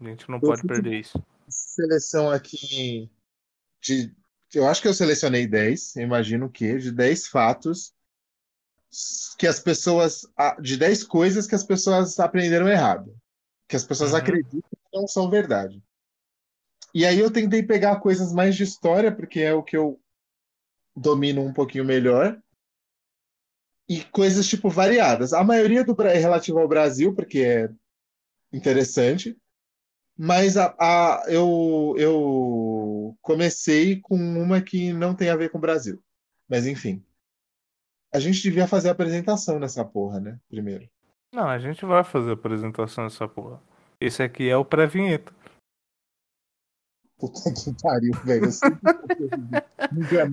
A gente não pode perder isso. Seleção aqui de. Eu acho que eu selecionei 10, imagino que, de 10 fatos que as pessoas. De 10 coisas que as pessoas aprenderam errado. Que as pessoas uhum. acreditam que não são verdade. E aí eu tentei pegar coisas mais de história, porque é o que eu domino um pouquinho melhor. E coisas, tipo, variadas. A maioria do é relativa ao Brasil, porque é interessante. Mas a, a, eu, eu comecei com uma que não tem a ver com o Brasil. Mas enfim. A gente devia fazer a apresentação nessa porra, né? Primeiro. Não, a gente vai fazer a apresentação nessa porra. Esse aqui é o pré-vinheta. Puta que pariu, velho.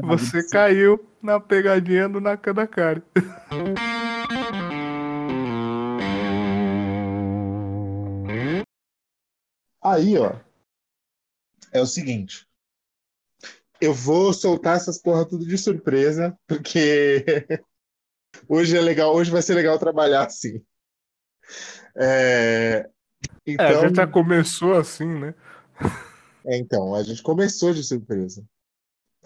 Você caiu na pegadinha do Nakadakari. Aí, ó. É o seguinte. Eu vou soltar essas porra tudo de surpresa, porque hoje é legal, hoje vai ser legal trabalhar assim. É, então... é, a gente já começou assim, né? É, então, a gente começou de surpresa.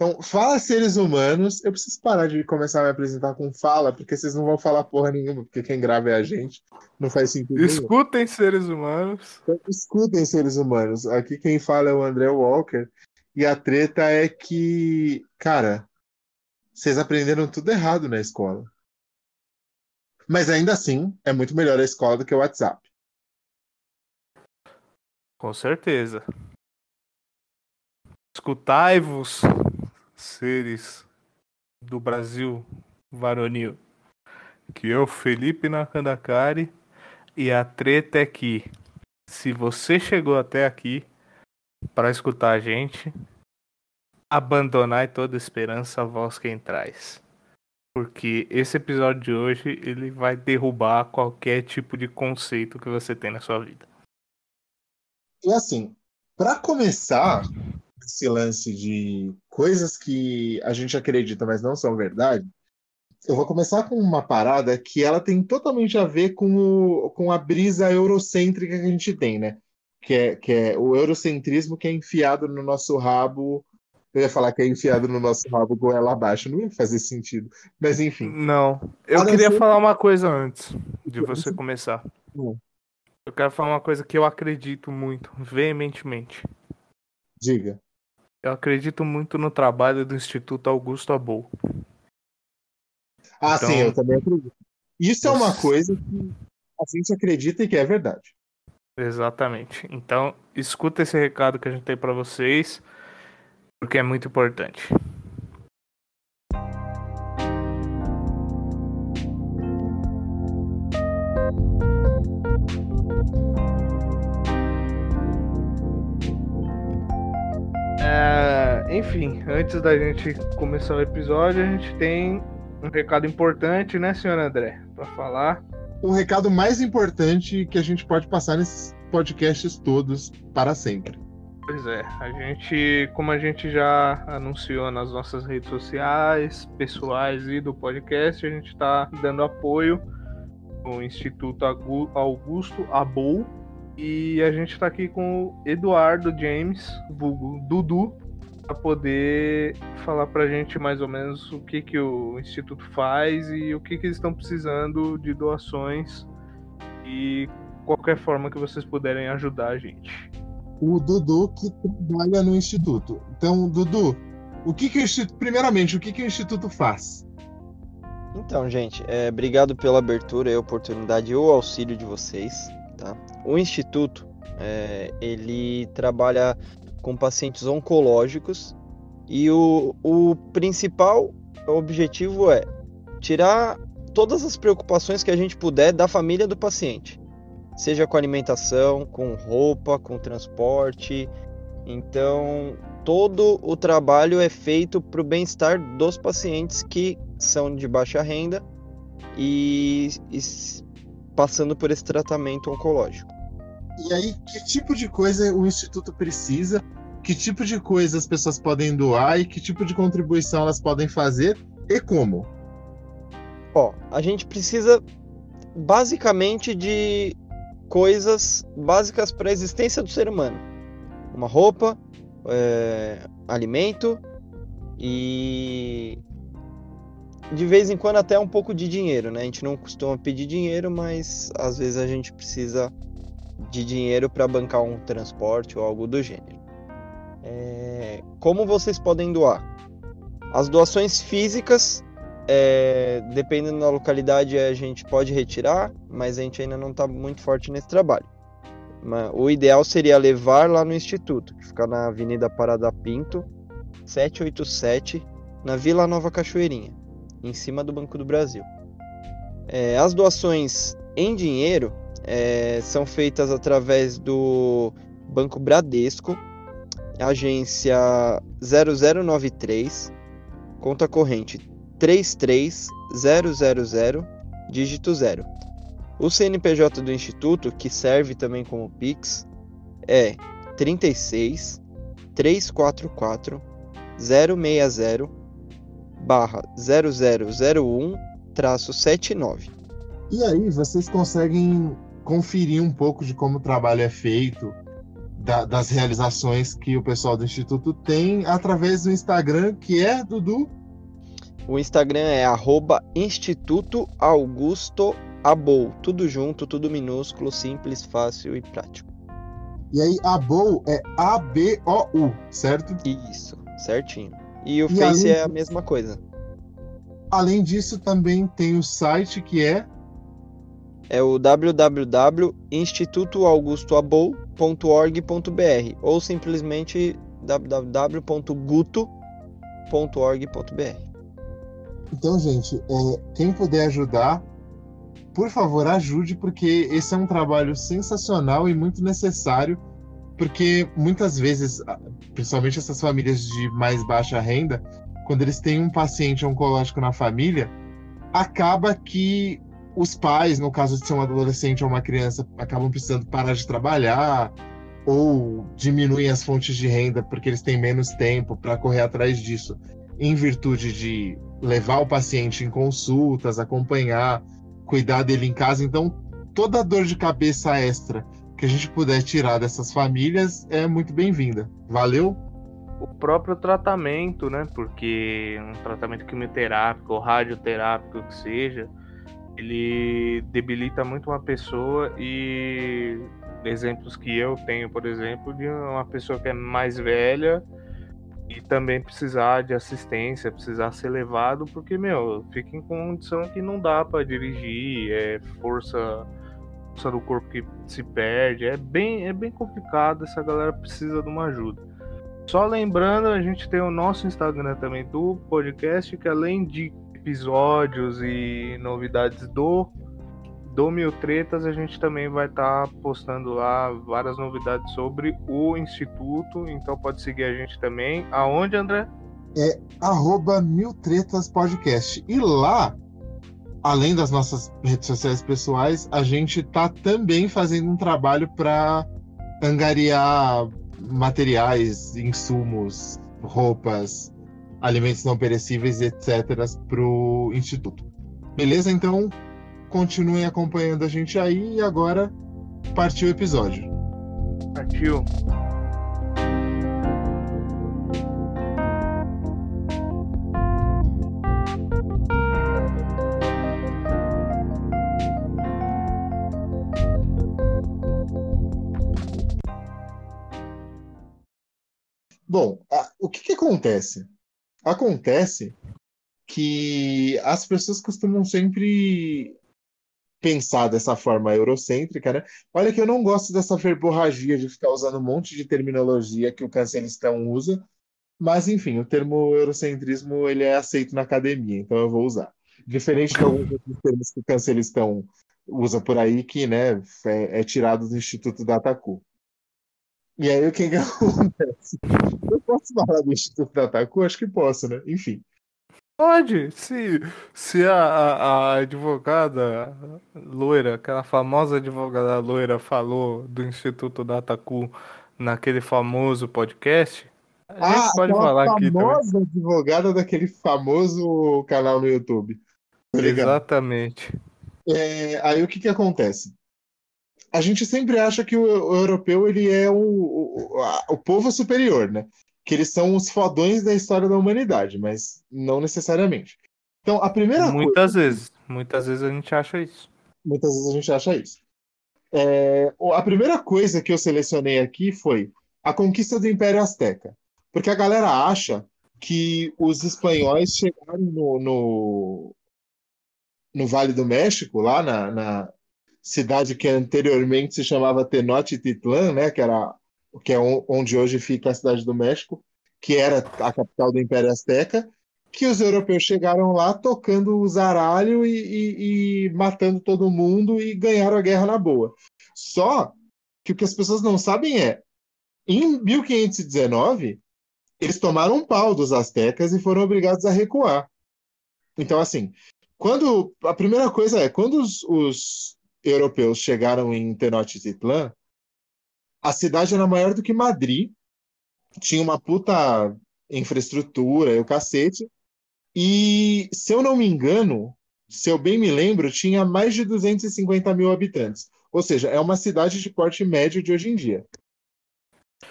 Então, fala seres humanos. Eu preciso parar de começar a me apresentar com fala, porque vocês não vão falar porra nenhuma, porque quem grava é a gente. Não faz sentido. Escutem nenhum. seres humanos. Então, escutem seres humanos. Aqui quem fala é o André Walker. E a treta é que, cara, vocês aprenderam tudo errado na escola. Mas ainda assim, é muito melhor a escola do que o WhatsApp. Com certeza. Escutai-vos, seres do Brasil varonil, que eu, Felipe Nakandakari, e a treta é que, se você chegou até aqui para escutar a gente, abandonai toda esperança, voz quem traz. Porque esse episódio de hoje ele vai derrubar qualquer tipo de conceito que você tem na sua vida. E assim, para começar, esse lance de coisas que a gente acredita, mas não são verdade, eu vou começar com uma parada que ela tem totalmente a ver com, o, com a brisa eurocêntrica que a gente tem, né? Que é, que é o eurocentrismo que é enfiado no nosso rabo. Eu ia falar que é enfiado no nosso rabo goela abaixo, não ia fazer sentido. Mas enfim. Não. Eu queria ser... falar uma coisa antes de você começar. Hum. Eu quero falar uma coisa que eu acredito muito, veementemente. Diga. Eu acredito muito no trabalho do Instituto Augusto Abou. Ah, então... sim, eu também acredito. Isso é uma coisa que a gente acredita e que é verdade. Exatamente. Então, escuta esse recado que a gente tem para vocês, porque é muito importante. Enfim, antes da gente começar o episódio, a gente tem um recado importante, né, senhor André, para falar. Um recado mais importante que a gente pode passar nesses podcasts todos para sempre. Pois é, a gente, como a gente já anunciou nas nossas redes sociais, pessoais e do podcast, a gente está dando apoio ao Instituto Augusto Abou e a gente está aqui com o Eduardo James, vulgo Dudu, para poder falar para a gente mais ou menos o que, que o Instituto faz e o que, que eles estão precisando de doações e qualquer forma que vocês puderem ajudar a gente. O Dudu que trabalha no Instituto. Então, Dudu, o que, que o Instituto. Primeiramente, o que, que o Instituto faz? Então, gente, é, obrigado pela abertura e oportunidade e o auxílio de vocês. Tá? O Instituto é, ele trabalha com pacientes oncológicos e o, o principal objetivo é tirar todas as preocupações que a gente puder da família do paciente, seja com alimentação, com roupa, com transporte. Então, todo o trabalho é feito para o bem-estar dos pacientes que são de baixa renda e, e passando por esse tratamento oncológico. E aí, que tipo de coisa o Instituto precisa? Que tipo de coisa as pessoas podem doar e que tipo de contribuição elas podem fazer e como? Ó, a gente precisa basicamente de coisas básicas para a existência do ser humano: uma roupa, é, alimento e de vez em quando até um pouco de dinheiro, né? A gente não costuma pedir dinheiro, mas às vezes a gente precisa de dinheiro para bancar um transporte ou algo do gênero. É... Como vocês podem doar? As doações físicas, é... dependendo da localidade, a gente pode retirar, mas a gente ainda não está muito forte nesse trabalho. O ideal seria levar lá no Instituto, que fica na Avenida Parada Pinto, 787, na Vila Nova Cachoeirinha, em cima do Banco do Brasil. É, as doações em dinheiro é, são feitas através do Banco Bradesco, agência 0093, conta corrente 33000, dígito 0. O CNPJ do Instituto, que serve também como Pix, é 36 344 060 barra 0001 traço 79. E aí vocês conseguem conferir um pouco de como o trabalho é feito, da, das realizações que o pessoal do Instituto tem através do Instagram, que é, Dudu? O Instagram é arroba Instituto Augusto Abou. Tudo junto, tudo minúsculo, simples, fácil e prático. E aí, Abou é A-B-O-U, certo? Isso, certinho. E o e Face é a mesma coisa. Além disso, também tem o site que é é o www.institutoaugustoabou.org.br ou simplesmente www.guto.org.br. Então, gente, é, quem puder ajudar, por favor, ajude, porque esse é um trabalho sensacional e muito necessário, porque muitas vezes, principalmente essas famílias de mais baixa renda, quando eles têm um paciente oncológico na família, acaba que os pais, no caso de ser um adolescente ou uma criança, acabam precisando parar de trabalhar ou diminuem as fontes de renda porque eles têm menos tempo para correr atrás disso, em virtude de levar o paciente em consultas, acompanhar, cuidar dele em casa. Então, toda dor de cabeça extra que a gente puder tirar dessas famílias é muito bem-vinda. Valeu? O próprio tratamento, né? Porque um tratamento quimioterápico ou radioterápico que seja, ele debilita muito uma pessoa e exemplos que eu tenho, por exemplo, de uma pessoa que é mais velha e também precisar de assistência, precisar ser levado, porque, meu, fica em condição que não dá para dirigir, é força, força do corpo que se perde, é bem, é bem complicado, essa galera precisa de uma ajuda. Só lembrando, a gente tem o nosso Instagram também do podcast, que além de episódios e novidades do do Mil Tretas, a gente também vai estar tá postando lá várias novidades sobre o Instituto, então pode seguir a gente também. Aonde, André? É arroba Mil Tretas Podcast. E lá, além das nossas redes sociais pessoais, a gente tá também fazendo um trabalho para angariar materiais, insumos, roupas, alimentos não perecíveis, etc., para o Instituto. Beleza? Então, continuem acompanhando a gente aí e agora partiu o episódio. Partiu. Bom, a, o que, que acontece? Acontece que as pessoas costumam sempre pensar dessa forma eurocêntrica, né? Olha que eu não gosto dessa verborragia de ficar usando um monte de terminologia que o cancelistão usa, mas enfim, o termo eurocentrismo ele é aceito na academia, então eu vou usar. Diferente de alguns outros termos que o cancelistão usa por aí, que né, é, é tirado do Instituto Dataku. E aí o que, que acontece? Eu posso falar do Instituto Dataku? Acho que posso, né? Enfim. Pode, se, se a, a, a, advogada loira, aquela famosa advogada loira falou do Instituto Dataku naquele famoso podcast, a gente ah, pode falar aqui também. famosa advogada daquele famoso canal no YouTube. Tá Exatamente. É, aí o que que acontece? A gente sempre acha que o, o europeu ele é o, o, a- o povo superior, né? Que eles são os fodões da história da humanidade, mas não necessariamente. Então, a primeira coisa. Muitas vezes. Muitas vezes a gente acha isso. Muitas vezes a gente acha isso. É, a primeira coisa que eu selecionei aqui foi a conquista do Império Azteca. Porque a galera acha que os espanhóis chegaram no, no, no Vale do México, lá na, na cidade que anteriormente se chamava Tenochtitlan, né, que era que é on- onde hoje fica a cidade do México, que era a capital do Império Azteca, que os europeus chegaram lá tocando o zaralho e, e- e matando todo mundo e ganharam a guerra na boa. Só que o que as pessoas não sabem é, em 1519, eles tomaram um pau dos astecas e foram obrigados a recuar. Então, assim, quando a primeira coisa é, quando os, os europeus chegaram em Tenochtitlan, a cidade era maior do que Madrid, tinha uma puta infraestrutura e o cacete, e se eu não me engano, se eu bem me lembro, tinha mais de 250 mil habitantes. Ou seja, é uma cidade de porte médio de hoje em dia.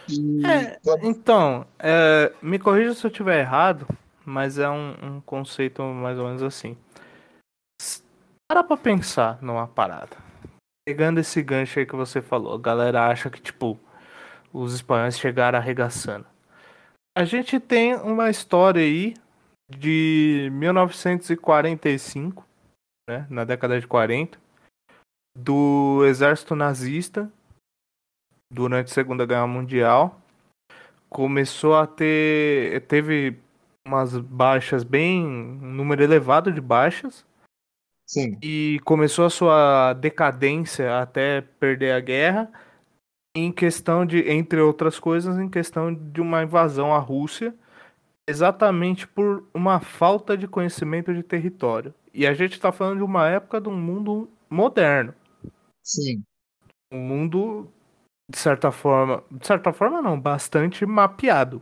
E- É, então, é, me corrija se eu estiver errado, mas é um, um conceito mais ou menos assim. Para pra pensar numa parada. Pegando esse gancho aí que você falou, a galera acha que, tipo, os espanhóis chegaram arregaçando. A gente tem uma história aí de 1945, né, na década de 40, do exército nazista durante a Segunda Guerra Mundial. Começou a ter. Teve umas baixas bem. um número elevado de baixas. Sim, E começou a sua decadência até perder a guerra. Em questão de. Entre outras coisas, em questão de uma invasão à Rússia. Exatamente por uma falta de conhecimento de território. E a gente está falando de uma época de um mundo moderno sim. um mundo de certa forma, de certa forma não, bastante mapeado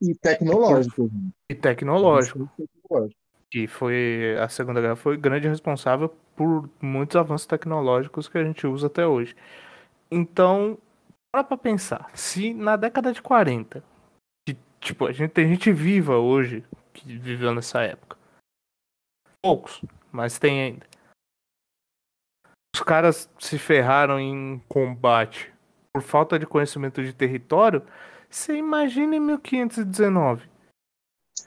E tecnológico. e tecnológico, Bastante tecnológico. Que foi a Segunda Guerra foi grande responsável por muitos avanços tecnológicos que a gente usa até hoje. Então, para pensar, se na década de 40, que, tipo, a gente tem gente viva hoje que viveu nessa época. Poucos, mas tem ainda. Os caras se ferraram em combate por falta de conhecimento de território. Você imagina em 1519.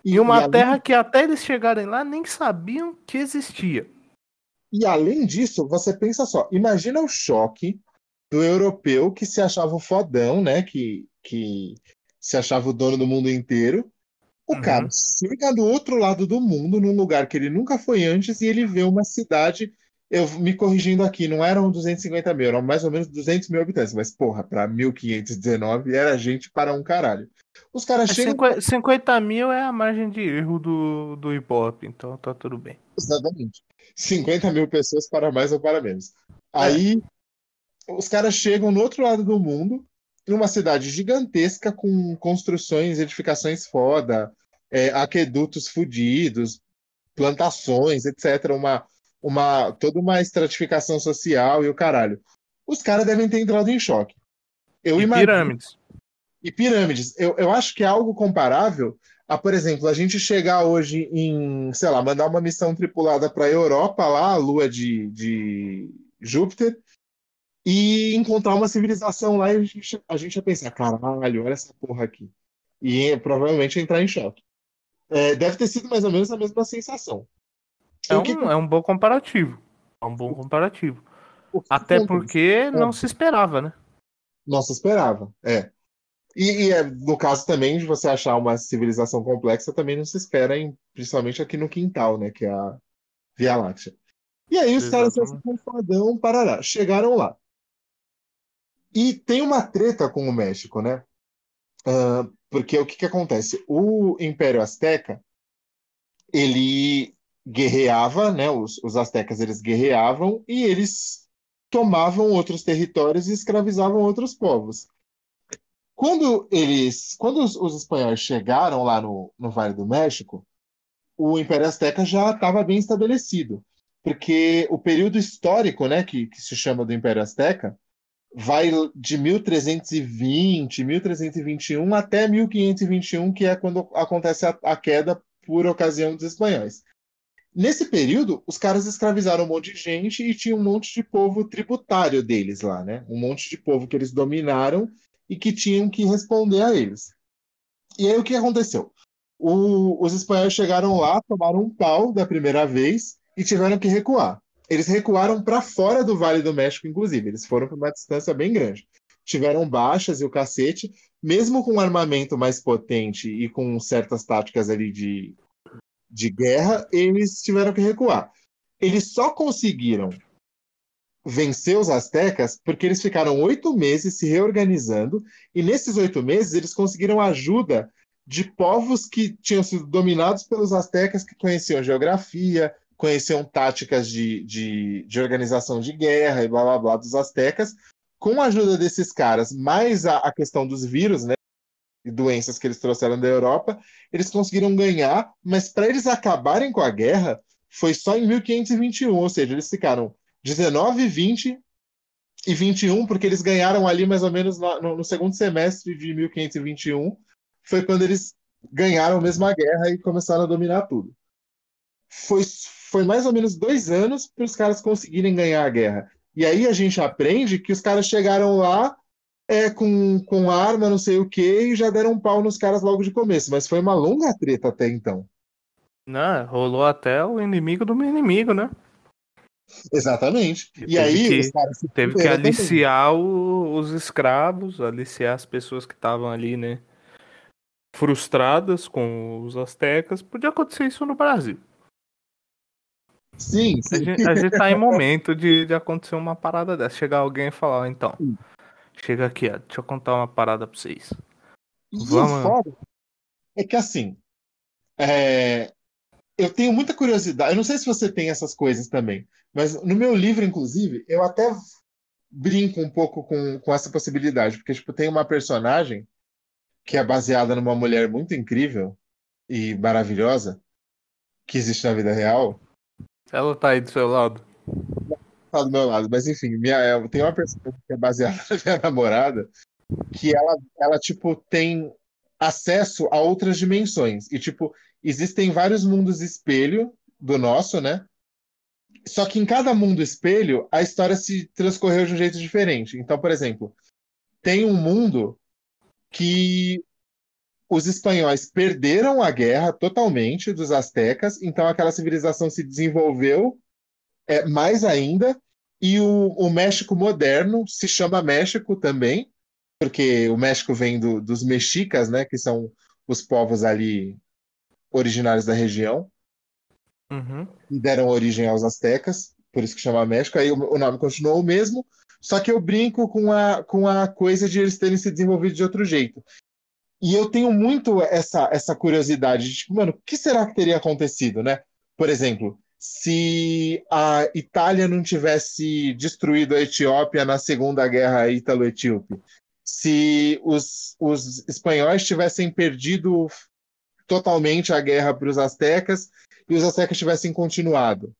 E, uma e além- terra que até eles chegarem lá nem sabiam que existia. E além disso, você pensa só, imagina o choque do europeu que se achava o fodão, né? Que, que se achava o dono do mundo inteiro. O Uhum. cara chega do outro lado do mundo, num lugar que ele nunca foi antes, e ele vê uma cidade. Eu me corrigindo aqui, não eram 250 mil, eram mais ou menos 200 mil habitantes, mas porra, para 1519 era gente para um caralho. Os caras É, chegam. 50, 50 mil é a margem de erro do, do Ibope, então tá tudo bem. Exatamente. 50 mil pessoas para mais ou para menos. Aí os caras chegam no outro lado do mundo, numa cidade gigantesca com construções, edificações foda, é, aquedutos fudidos, plantações, etc. Uma, uma, toda uma estratificação social e o caralho. Os caras devem ter entrado em choque. Eu E imagino pirâmides. E pirâmides. Eu, eu acho que é algo comparável a, por exemplo, a gente chegar hoje em, sei lá, mandar uma missão tripulada para a Europa, lá, a lua de, de Júpiter, e encontrar uma civilização lá e a gente, a gente ia pensar, caralho, olha essa porra aqui. E provavelmente entrar em choque. É, deve ter sido mais ou menos a mesma sensação. É que- um, é um bom comparativo. É um bom comparativo. Até porque não se esperava, né? Não se esperava, é. E, e é, no caso também de você achar uma civilização complexa, também não se espera, em, principalmente aqui no quintal, né, que é a Via Láctea. E aí os caras Exatamente. com fadão, parará, chegaram lá. E tem uma treta com o México, né? Ah, porque o que que acontece? O Império Azteca, ele guerreava, né? Os, os astecas, eles guerreavam e eles tomavam outros territórios e escravizavam outros povos. Quando eles, quando os, os espanhóis chegaram lá no, no Vale do México, o Império Azteca já estava bem estabelecido, porque o período histórico, né, que, que se chama do Império Azteca, vai de 1320, 1321 até 1521, que é quando acontece a, a queda por ocasião dos espanhóis. Nesse período, os caras escravizaram um monte de gente e tinha um monte de povo tributário deles lá, né? Um monte de povo que eles dominaram e que tinham que responder a eles. E aí o que aconteceu? O, os espanhóis chegaram lá, tomaram um pau da primeira vez e tiveram que recuar. Eles recuaram para fora do Vale do México, inclusive. Eles foram para uma distância bem grande. Tiveram baixas e o cacete, mesmo com um armamento mais potente e com certas táticas ali de, de guerra, eles tiveram que recuar. Eles só conseguiram vencer os astecas porque eles ficaram oito meses se reorganizando e nesses oito meses eles conseguiram ajuda de povos que tinham sido dominados pelos astecas que conheciam geografia, conheciam táticas de, de, de, organização de guerra e blá blá blá dos astecas. Com a ajuda desses caras, mais a, a questão dos vírus, né? E doenças que eles trouxeram da Europa, eles conseguiram ganhar, mas para eles acabarem com a guerra, foi só em 1521, ou seja, eles ficaram 19, 20 e 21, porque eles ganharam ali mais ou menos no, no segundo semestre de 1521, foi quando eles ganharam a mesma guerra e começaram a dominar tudo. Foi, foi mais ou menos dois anos para os caras conseguirem ganhar a guerra. E aí a gente aprende que os caras chegaram lá é, com, com arma, não sei o que, e já deram um pau nos caras logo de começo. Mas foi uma longa treta até então. Não, rolou até o inimigo do meu inimigo, né? Exatamente. E, e aí que, teve que aliciar o, os escravos, aliciar as pessoas que estavam ali, né? Frustradas com os astecas. Podia acontecer isso no Brasil. Sim, sim. A gente, a gente tá em momento de, de acontecer uma parada dessa. Chegar alguém e falar, então, chega aqui, ó, deixa eu contar uma parada pra vocês. E Vamos... é que assim, é... eu tenho muita curiosidade. Eu não sei se você tem essas coisas também, mas no meu livro, inclusive, eu até brinco um pouco com, com essa possibilidade, porque tipo, tem uma personagem que é baseada numa mulher muito incrível e maravilhosa que existe na vida real, ela tá aí do seu lado? Tá do meu lado, mas enfim, minha, tem uma pessoa que é baseada na minha namorada que ela, ela, tipo, tem acesso a outras dimensões. E, tipo, existem vários mundos espelho do nosso, né? Só que em cada mundo espelho, a história se transcorreu de um jeito diferente. Então, por exemplo, tem um mundo que os espanhóis perderam a guerra totalmente dos astecas, então aquela civilização se desenvolveu é, mais ainda, e o, o, México moderno se chama México também, porque o México vem do, dos mexicas, né, que são os povos ali originários da região, uhum. e deram origem aos astecas, por isso que chama México, aí o, o nome continuou o mesmo, só que eu brinco com a, com a coisa de eles terem se desenvolvido de outro jeito. E eu tenho muito essa, essa curiosidade de, tipo, mano, o que será que teria acontecido, né? Por exemplo, se a Itália não tivesse destruído a Etiópia na Segunda Guerra Ítalo-Etíope, se os, os espanhóis tivessem perdido totalmente a guerra para os astecas e os astecas tivessem continuado.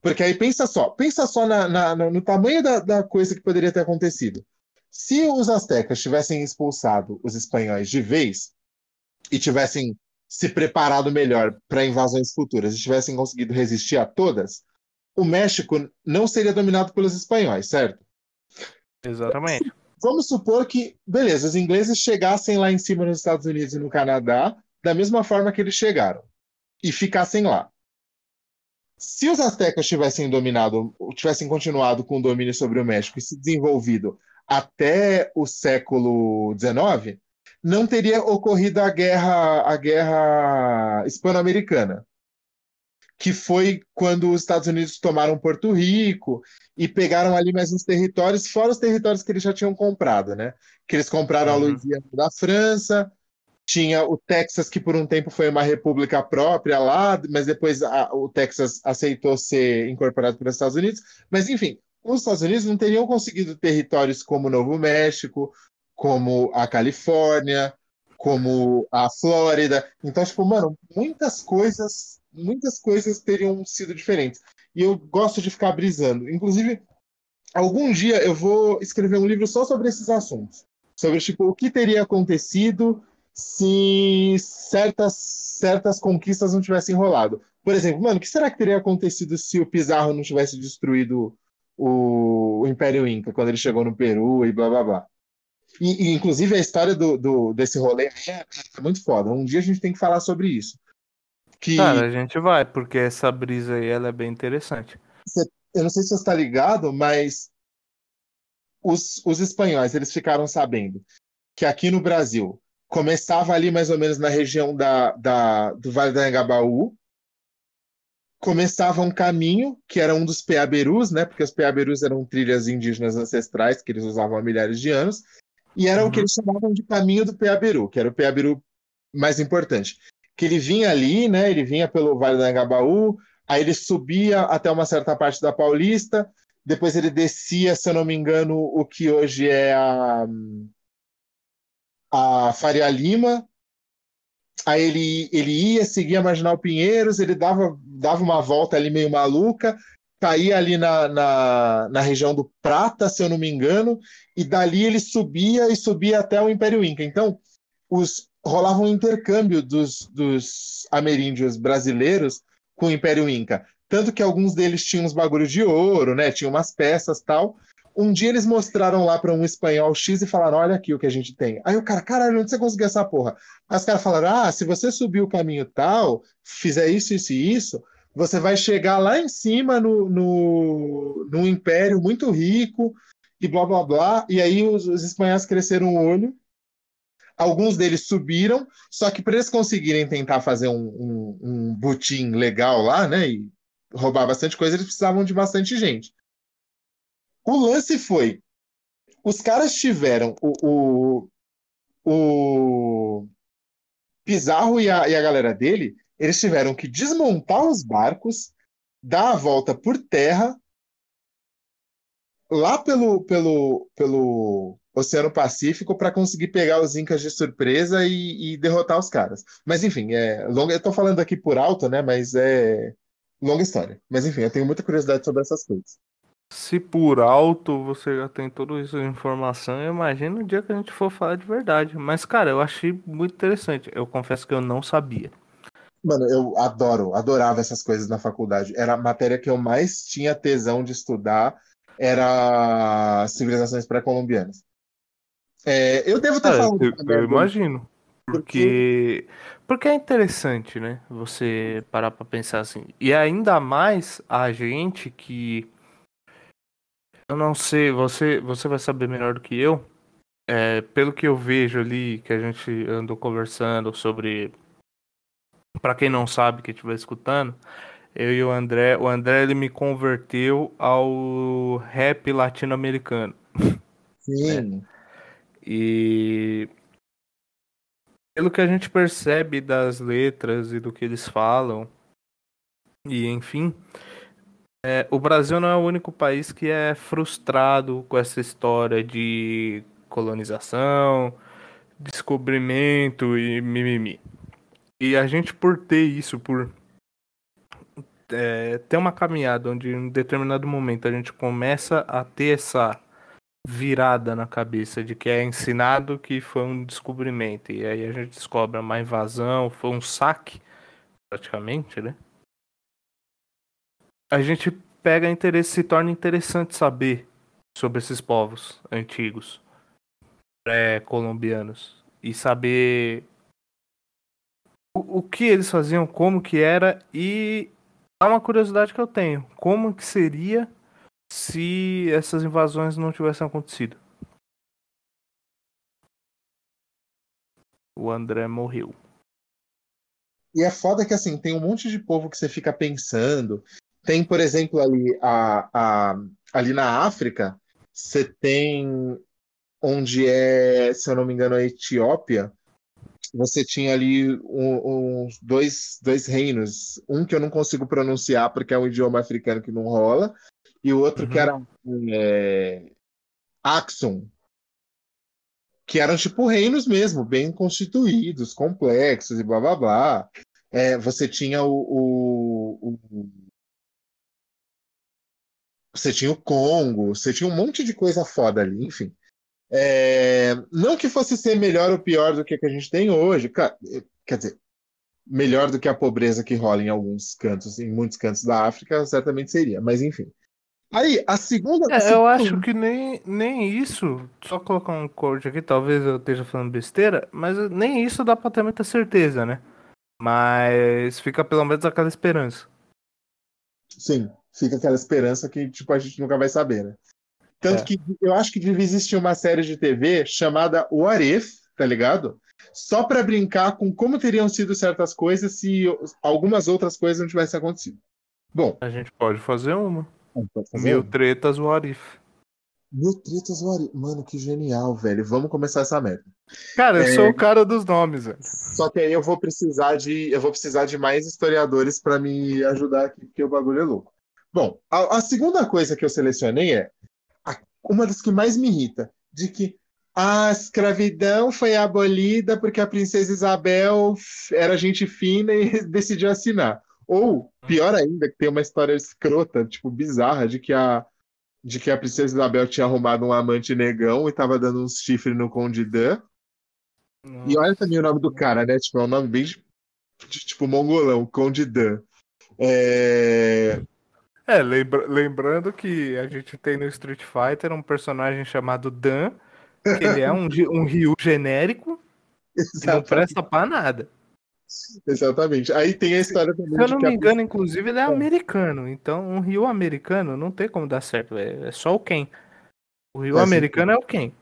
Porque aí pensa só, pensa só na, na, no tamanho da, da coisa que poderia ter acontecido. Se os astecas tivessem expulsado os espanhóis de vez e tivessem se preparado melhor para invasões futuras e tivessem conseguido resistir a todas, o México não seria dominado pelos espanhóis, certo? Exatamente. Vamos supor que, beleza, os ingleses chegassem lá em cima nos Estados Unidos e no Canadá da mesma forma que eles chegaram e ficassem lá. Se os astecas tivessem dominado, tivessem continuado com o domínio sobre o México e se desenvolvido até o século XIX, não teria ocorrido a guerra, a guerra hispano-americana, que foi quando os Estados Unidos tomaram Porto Rico e pegaram ali mais uns territórios, fora os territórios que eles já tinham comprado, né? Que eles compraram uhum. a Louisiana da França, tinha o Texas, que por um tempo foi uma república própria lá, mas depois a, o Texas aceitou ser incorporado pelos Estados Unidos. Mas, enfim, os Estados Unidos não teriam conseguido territórios como Novo México, como a Califórnia, como a Flórida. Então, tipo, mano, muitas coisas, muitas coisas teriam sido diferentes. E eu gosto de ficar brisando. Inclusive, algum dia eu vou escrever um livro só sobre esses assuntos. Sobre, tipo, o que teria acontecido se certas, certas conquistas não tivessem rolado. Por exemplo, mano, o que será que teria acontecido se o Pizarro não tivesse destruído o, o Império Inca quando ele chegou no Peru e blá blá blá? E, e inclusive a história do, do, desse rolê é, é muito foda. Um dia a gente tem que falar sobre isso. Que... Cara, a gente vai, porque essa brisa aí ela é bem interessante. Eu não sei se você está ligado, mas os, os espanhóis eles ficaram sabendo que aqui no Brasil começava ali mais ou menos na região da, da, do Vale do Anhangabaú, começava um caminho que era um dos peaberus, né? Porque os peaberus eram trilhas indígenas ancestrais que eles usavam há milhares de anos, e era uhum. o que uhum. eles chamavam de caminho do peaberu, que era o peaberu mais importante que ele vinha ali, né? Ele vinha pelo Vale do Angabaú, aí ele subia até uma certa parte da Paulista, depois ele descia, se eu não me engano, o que hoje é a, a Faria Lima. Aí ele, ele ia, seguia Marginal Pinheiros, ele dava, dava uma volta ali meio maluca, caía ali na, na, na região do Prata, se eu não me engano, e dali ele subia e subia até o Império Inca. Então, os, rolava um intercâmbio dos, dos ameríndios brasileiros com o Império Inca. Tanto que alguns deles tinham uns bagulhos de ouro, né? Tinham umas peças tal. Um dia eles mostraram lá para um espanhol X e falaram: Olha aqui o que a gente tem. Aí o cara, caralho, onde você conseguiu essa porra? Aí os caras falaram: Ah, se você subir o caminho tal, fizer isso, isso e isso, você vai chegar lá em cima no, no, no império muito rico e blá blá blá. E aí os, os espanhóis cresceram o olho Alguns deles subiram, só que para eles conseguirem tentar fazer um, um, um butim legal lá, né, e roubar bastante coisa, eles precisavam de bastante gente. O lance foi: os caras tiveram o, o, o Pizarro e a, e a galera dele, eles tiveram que desmontar os barcos, dar a volta por terra, lá pelo, pelo, pelo Oceano Pacífico para conseguir pegar os Incas de surpresa e, e, derrotar os caras. Mas enfim, é longa, eu estou falando aqui por alto, né? Mas é longa história. Mas enfim, eu tenho muita curiosidade sobre essas coisas. Se por alto você já tem toda essa informação, eu imagino o dia que a gente for falar de verdade. Mas, cara, eu achei muito interessante. Eu confesso que eu não sabia. Mano, eu adoro, adorava essas coisas na faculdade. Era a matéria que eu mais tinha tesão de estudar, era civilizações pré-colombianas. É, eu devo ter ah, falado. Eu, eu imagino. Porque, porque é interessante, né? Você parar pra pensar assim. E ainda mais a gente que. Eu não sei, você, você vai saber melhor do que eu. É, pelo que eu vejo ali, que a gente andou conversando sobre. Para quem não sabe, que estiver escutando, eu e o André. O André ele me converteu ao rap latino-americano. Sim. É. E pelo que a gente percebe das letras e do que eles falam, e enfim, é, o Brasil não é o único país que é frustrado com essa história de colonização, descobrimento e mimimi. E a gente, por ter isso, por é, ter uma caminhada onde em determinado momento a gente começa a ter essa virada na cabeça de que é ensinado que foi um descobrimento. E aí a gente descobre uma invasão, foi um saque, praticamente, né? A gente pega interesse, se torna interessante saber sobre esses povos antigos, pré-colombianos, e saber o, o que eles faziam, como que era, e há uma curiosidade que eu tenho, como que seria se essas invasões não tivessem acontecido. O André morreu. E é foda que assim, tem um monte de povo que você fica pensando. Tem, por exemplo, ali, a, a, ali na África, você tem onde é, se eu não me engano, a Etiópia. Você tinha ali uns um, dois, dois reinos. Um que eu não consigo pronunciar porque é um idioma africano que não rola, e o outro uhum. que era é, Axon, que eram tipo reinos mesmo, bem constituídos, complexos e blá blá blá. É, você tinha o, o, o, você tinha o Congo, você tinha um monte de coisa foda ali, enfim. É, não que fosse ser melhor ou pior do que, que a gente tem hoje, quer dizer, melhor do que a pobreza que rola em alguns cantos, em muitos cantos da África, certamente seria, mas enfim. Aí, a segunda. É, eu acho que nem, nem isso, só colocar um corte aqui, talvez eu esteja falando besteira, mas nem isso dá pra ter muita certeza, né? Mas fica pelo menos aquela esperança. Sim, fica aquela esperança que tipo, a gente nunca vai saber, né? Tanto é. que eu acho que devia existir uma série de TV chamada What If, tá ligado? Só para brincar com como teriam sido certas coisas se algumas outras coisas não tivessem acontecido. Bom. A gente pode fazer uma. Pode fazer Mil uma. tretas What If. Mil tretas What If. Mano, que genial, velho. Vamos começar essa merda. Cara, eu é... sou o cara dos nomes, velho. Só que aí eu vou precisar de. Eu vou precisar de mais historiadores para me ajudar aqui, porque o bagulho é louco. Bom, a, a segunda coisa que eu selecionei é a, uma das que mais me irrita, de que a escravidão foi abolida porque a princesa Isabel era gente fina e decidiu assinar. Ou, pior ainda, que tem uma história escrota, tipo, bizarra, de que a, de que a princesa Isabel tinha arrumado um amante negão e tava dando uns chifres no Conde Dan. E olha também o nome do cara, né? Tipo, é um nome bem de, tipo mongolão, Conde Dan. É... É, lembra lembrando que a gente tem no Street Fighter um personagem chamado Dan, que ele é um, um Ryu genérico e não presta pra nada. Exatamente. Aí tem a história também. Se eu não me engano, a... inclusive, ele é, é americano. Então, um Ryu americano não tem como dar certo. É, é só o Ken. O Ryu Faz americano sentido. é o Ken.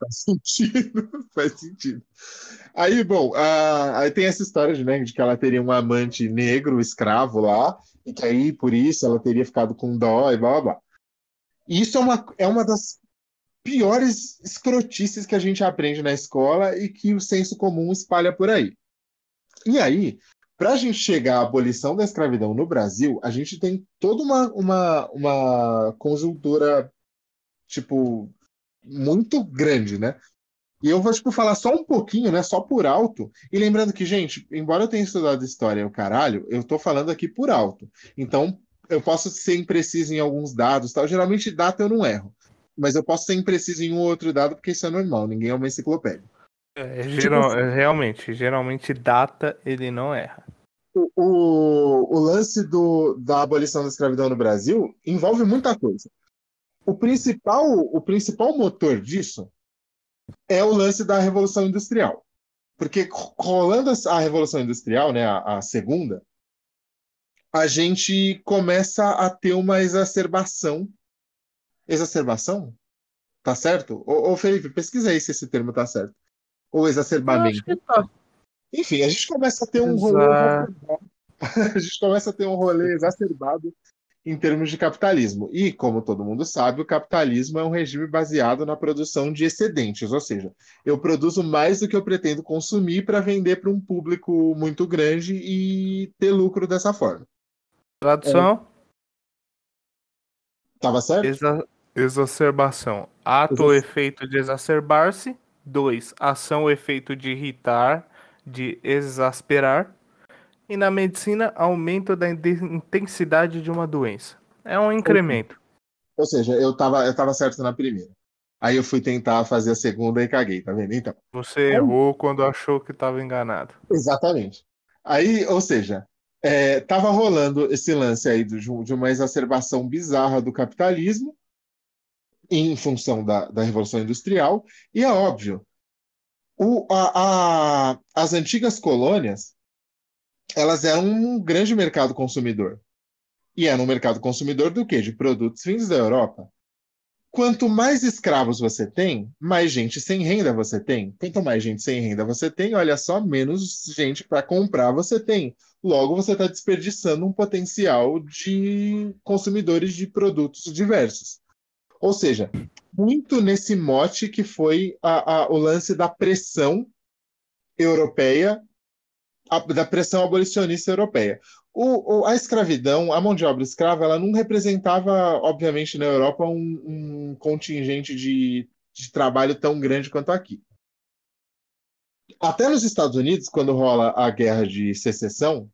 Faz sentido. Faz sentido. Aí, bom, a... aí tem essa história de, né, de que ela teria um amante negro, escravo lá, e que aí, por isso, ela teria ficado com dó e blá blá blá. Isso é uma, é uma das piores escrotices que a gente aprende na escola e que o senso comum espalha por aí. E aí, para a gente chegar à abolição da escravidão no Brasil, a gente tem toda uma, uma, uma conjuntura, tipo, muito grande, né? E eu vou, tipo, falar só um pouquinho, né? Só por alto. E lembrando que, gente, embora eu tenha estudado história o caralho, eu tô falando aqui por alto. Então, eu posso ser impreciso em alguns dados, tal. Geralmente, data eu não erro. Mas eu posso ser impreciso em um outro dado, porque isso é normal, ninguém é uma enciclopédia. É, tipo geral, tipo, realmente, geralmente data ele não erra. O, o, o lance do, da abolição da escravidão no Brasil envolve muita coisa. O principal, o principal motor disso é o lance da Revolução Industrial. Porque rolando a Revolução Industrial, né, a, a segunda, a gente começa a ter uma exacerbação. Exacerbação? Tá certo? Ô, ô Felipe, pesquisa aí se esse termo tá certo. Ou exacerbamento. Tá. Enfim, a gente começa a ter um rolê. a gente começa a ter um rolê exacerbado em termos de capitalismo. E, como todo mundo sabe, o capitalismo é um regime baseado na produção de excedentes, ou seja, eu produzo mais do que eu pretendo consumir para vender para um público muito grande e ter lucro dessa forma. Tradução? É... Tava certo? Exa exacerbação. Ato ou efeito de exacerbar-se. 2. Ação ou efeito de irritar, de exasperar. E na medicina, aumento da intensidade de uma doença. É um incremento. Ou seja, eu tava, eu tava certo na primeira. Aí eu fui tentar fazer a segunda e caguei, tá vendo? Então. Você Aí... errou quando achou que estava enganado. Exatamente. Aí, ou seja, é, tava rolando esse lance aí de uma exacerbação bizarra do capitalismo em função da, da Revolução Industrial, e é óbvio, o, a, a, as antigas colônias elas eram um grande mercado consumidor. E era um mercado consumidor do quê? De produtos vindos da Europa. Quanto mais escravos você tem, mais gente sem renda você tem. Quanto mais gente sem renda você tem, olha só, menos gente para comprar você tem. Logo, você está desperdiçando um potencial de consumidores de produtos diversos. Ou seja, muito nesse mote que foi a, a, o lance da pressão europeia a, da pressão abolicionista europeia. O, o, a escravidão, a mão de obra escrava, ela não representava, obviamente, na Europa um, um contingente de, de trabalho tão grande quanto aqui. Até nos Estados Unidos, quando rola a guerra de secessão,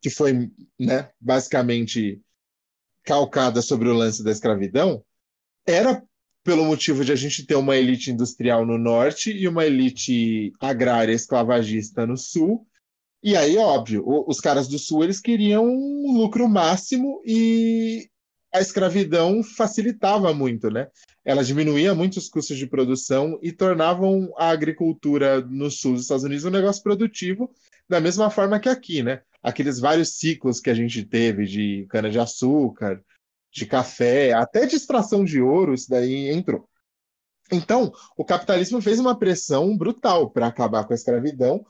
que foi né, basicamente calcada sobre o lance da escravidão era pelo motivo de a gente ter uma elite industrial no norte e uma elite agrária esclavagista no sul. E aí, óbvio, os caras do sul eles queriam um lucro máximo e a escravidão facilitava muito, né? Ela diminuía muito os custos de produção e tornavam a agricultura no sul dos Estados Unidos um negócio produtivo, da mesma forma que aqui, né? Aqueles vários ciclos que a gente teve de cana-de-açúcar, de café, até de extração de ouro, isso daí entrou. Então, o capitalismo fez uma pressão brutal para acabar com a escravidão,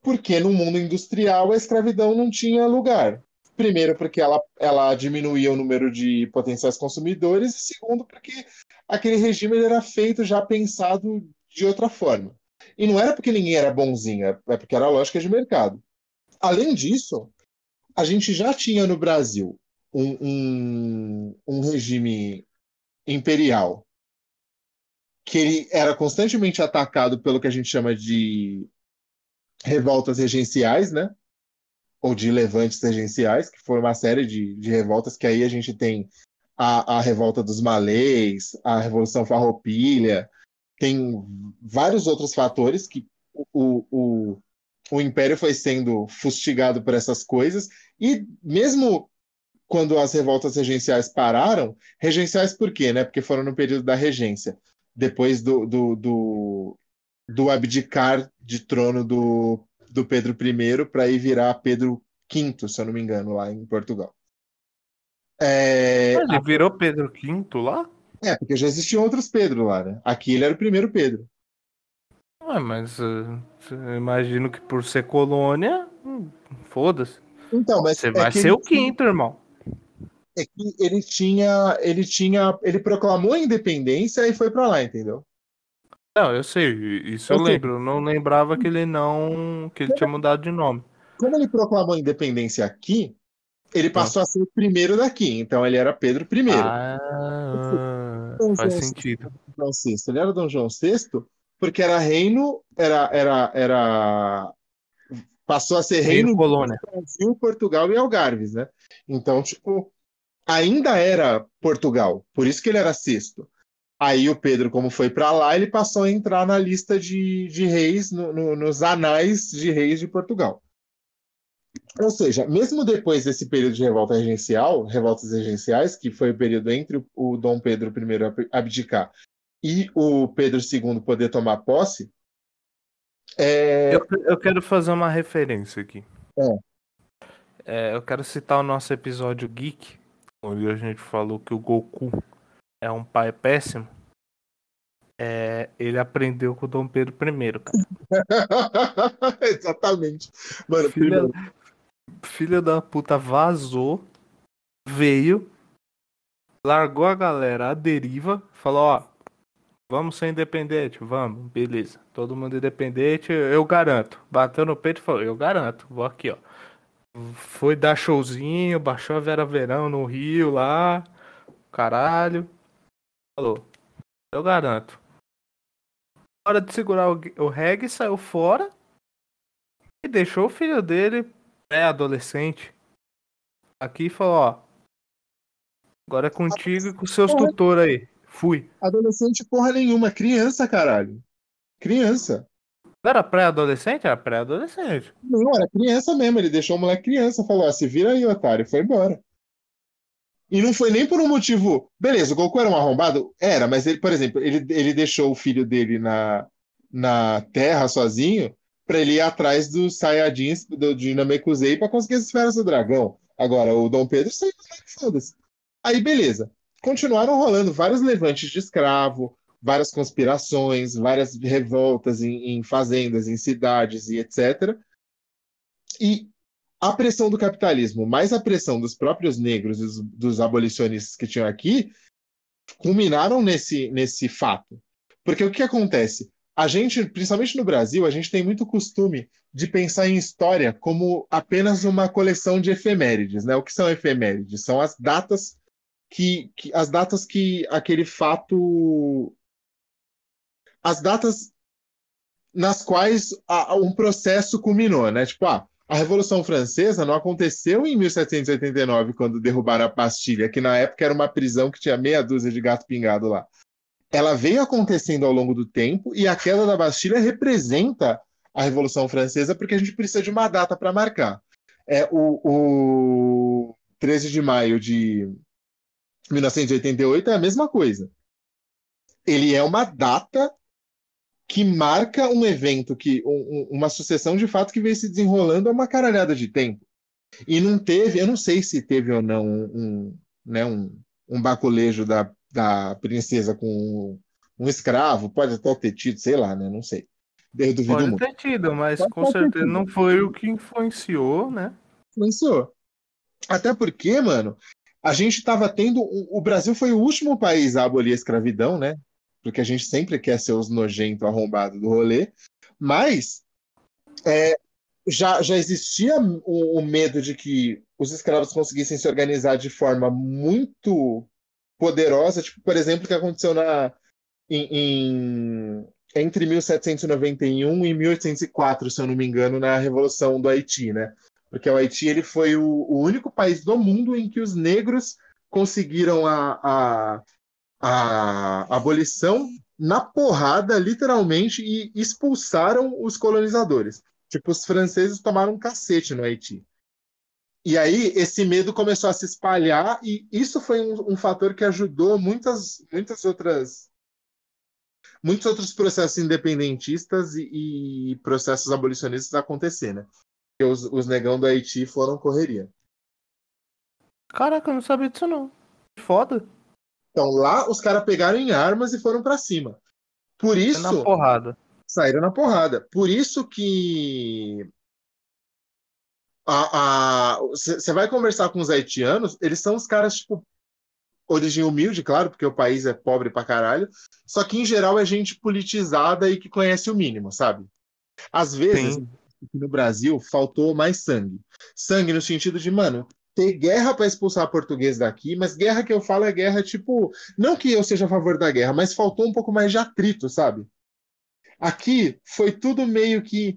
porque no mundo industrial a escravidão não tinha lugar. Primeiro, porque ela, ela diminuía o número de potenciais consumidores, e segundo, porque aquele regime era feito já pensado de outra forma. E não era porque ninguém era bonzinho, é porque era lógica de mercado. Além disso, a gente já tinha no Brasil um, um, um regime imperial que ele era constantemente atacado pelo que a gente chama de revoltas regenciais, né? Ou de levantes regenciais, que foram uma série de, de revoltas que aí a gente tem a, a revolta dos malês, a Revolução Farroupilha, tem vários outros fatores que o, o, o Império foi sendo fustigado por essas coisas, e mesmo quando as revoltas regenciais pararam, regenciais por quê? Né? Porque foram no período da regência, depois do, do, do, do abdicar de trono do, do Pedro I para ir virar Pedro V, se eu não me engano, lá em Portugal. É... Ele virou Pedro V lá? É, porque já existiam outros Pedro lá, né? Aqui ele era o primeiro Pedro. Ué, mas uh, imagino que por ser colônia, hum, foda-se. Então, mas você é vai ser o quinto, irmão é que ele tinha, ele tinha, ele proclamou a independência e foi para lá, entendeu? Não, eu sei, isso eu, eu lembro. Eu não lembrava que ele não, que ele tinha mudado de nome. Como ele proclamou a independência aqui, ele passou a ser o primeiro daqui, então ele era Pedro I. Ah, então, faz João sentido. João VI. Ele era Dom João VI porque era reino, era, era, era passou a ser reino, reino colônia. Brasil, Portugal e Algarves, né? Então, tipo, ainda era Portugal, por isso que ele era sexto. Aí o Pedro, como foi para lá, ele passou a entrar na lista de, de reis, no, no, nos anais de reis de Portugal. Ou seja, mesmo depois desse período de revolta regencial, revoltas regenciais, que foi o período entre o Dom Pedro I abdicar e o Pedro II poder tomar posse. É... Eu, eu quero fazer uma referência aqui. É. É, eu quero citar o nosso episódio Geek, onde a gente falou que o Goku é um pai péssimo, é, ele aprendeu com o Dom Pedro I, cara. Exatamente. Mano, filha, da puta vazou, veio, largou a galera à deriva, falou, ó, vamos ser independente, vamos, beleza. Todo mundo independente, eu garanto. Bateu no peito e falou, eu garanto, vou aqui, ó. Foi dar showzinho, baixou a Vera Verão no Rio lá. Caralho. Falou. Eu garanto. Hora de segurar o, o reggae, saiu fora. E deixou o filho dele, pré-adolescente, aqui e falou, ó. Agora é contigo e com seus tutores aí. Fui. Adolescente porra nenhuma, criança, caralho. Criança. Não era pré-adolescente? Era pré-adolescente. Não, era criança mesmo. Ele deixou o moleque criança. Falou: ah, se vira aí, otário. Foi embora. E não foi nem por um motivo. Beleza, o Goku era um arrombado? Era, mas ele, por exemplo, ele, ele deixou o filho dele na, na Terra sozinho para ele ir atrás dos Saiyajins do, de Namekusei para conseguir as esferas do dragão. Agora, o Dom Pedro saiu, foda-se. Aí, beleza. Continuaram rolando vários levantes de escravo, várias conspirações, várias revoltas em, em fazendas, em cidades e etc. E a pressão do capitalismo, mais a pressão dos próprios negros, dos, dos abolicionistas que tinham aqui, culminaram nesse, nesse fato. Porque o que acontece? A gente, principalmente no Brasil, a gente tem muito costume de pensar em história como apenas uma coleção de efemérides. Né? O que são efemérides? São as datas que, que as datas que aquele fato as datas nas quais a, um processo culminou, né? Tipo, ah, A Revolução Francesa não aconteceu em 1789, quando derrubaram a Bastilha, que na época era uma prisão que tinha meia dúzia de gato pingado lá. Ela veio acontecendo ao longo do tempo e a queda da Bastilha representa a Revolução Francesa porque a gente precisa de uma data para marcar. É o, o 13 de maio de 1988 é a mesma coisa. Ele é uma data que marca um evento, que um, uma sucessão de fatos que veio se desenrolando há uma caralhada de tempo. E não teve, eu não sei se teve ou não um, né, um, um baculejo da, da princesa com um, um escravo, pode até ter tido, sei lá, né? Não sei. Eu duvido pode muito. ter tido, mas pode com certeza não foi o que influenciou, né? Influenciou. Até porque, mano, a gente estava tendo. O Brasil foi o último país a abolir a escravidão, né? Porque a gente sempre quer ser os nojentos arrombados do rolê, mas é, já, já existia o, o, medo de que os escravos conseguissem se organizar de forma muito poderosa, tipo, por exemplo, o que aconteceu na, em, em, entre 1791 e 1804, se eu não me engano, na Revolução do Haiti, né? Porque o Haiti ele foi o, o único país do mundo em que os negros conseguiram a, a a abolição na porrada, literalmente, e expulsaram os colonizadores. Tipo, os franceses tomaram um cacete no Haiti. E aí esse medo começou a se espalhar e isso foi um, um, fator que ajudou muitas, muitas outras muitos outros processos independentistas e, e processos abolicionistas acontecer, né? Porque os, os negão do Haiti foram correria. Caraca, eu não sabia disso não. Foda. Então lá os caras pegaram em armas e foram para cima. Por isso. Na porrada. Saíram na porrada. Por isso que. Você vai conversar com os haitianos, eles são os caras, tipo, origem humilde, claro, porque o país é pobre pra caralho. Só que, em geral, é gente politizada e que conhece o mínimo, sabe? Às vezes, Sim. no Brasil, faltou mais sangue. Sangue no sentido de, mano, ter guerra para expulsar português daqui, mas guerra que eu falo é guerra tipo. Não que eu seja a favor da guerra, mas faltou um pouco mais de atrito, sabe? Aqui foi tudo meio que.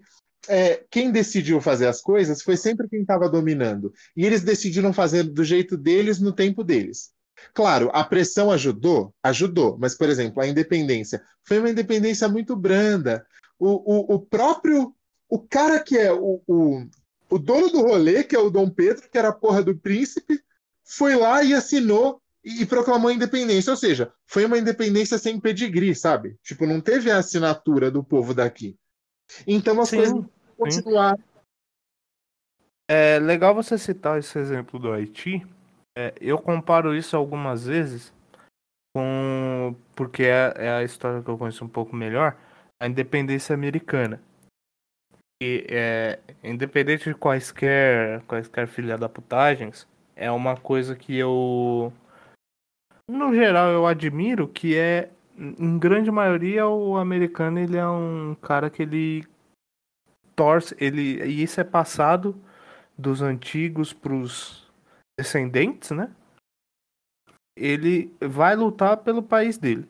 É, quem decidiu fazer as coisas foi sempre quem estava dominando. E eles decidiram fazer do jeito deles, no tempo deles. Claro, a pressão ajudou? Ajudou. Mas, por exemplo, a independência foi uma independência muito branda. O, o, o próprio. O cara que é o, o o dono do rolê, que é o Dom Pedro, que era a porra do príncipe, foi lá e assinou e, proclamou a independência. Ou seja, foi uma independência sem pedigree, sabe? Tipo, não teve a assinatura do povo daqui. Então as sim, coisas continuaram. É legal você citar esse exemplo do Haiti. É, eu comparo isso algumas vezes com. Porque é, é a história que eu conheço um pouco melhor a independência americana é, independente de quaisquer, quaisquer filha da putagens, é uma coisa que eu, no geral, eu admiro, que é, em grande maioria, o americano, ele é um cara que ele torce, ele, e isso é passado dos antigos pros descendentes, né? Ele vai lutar pelo país dele.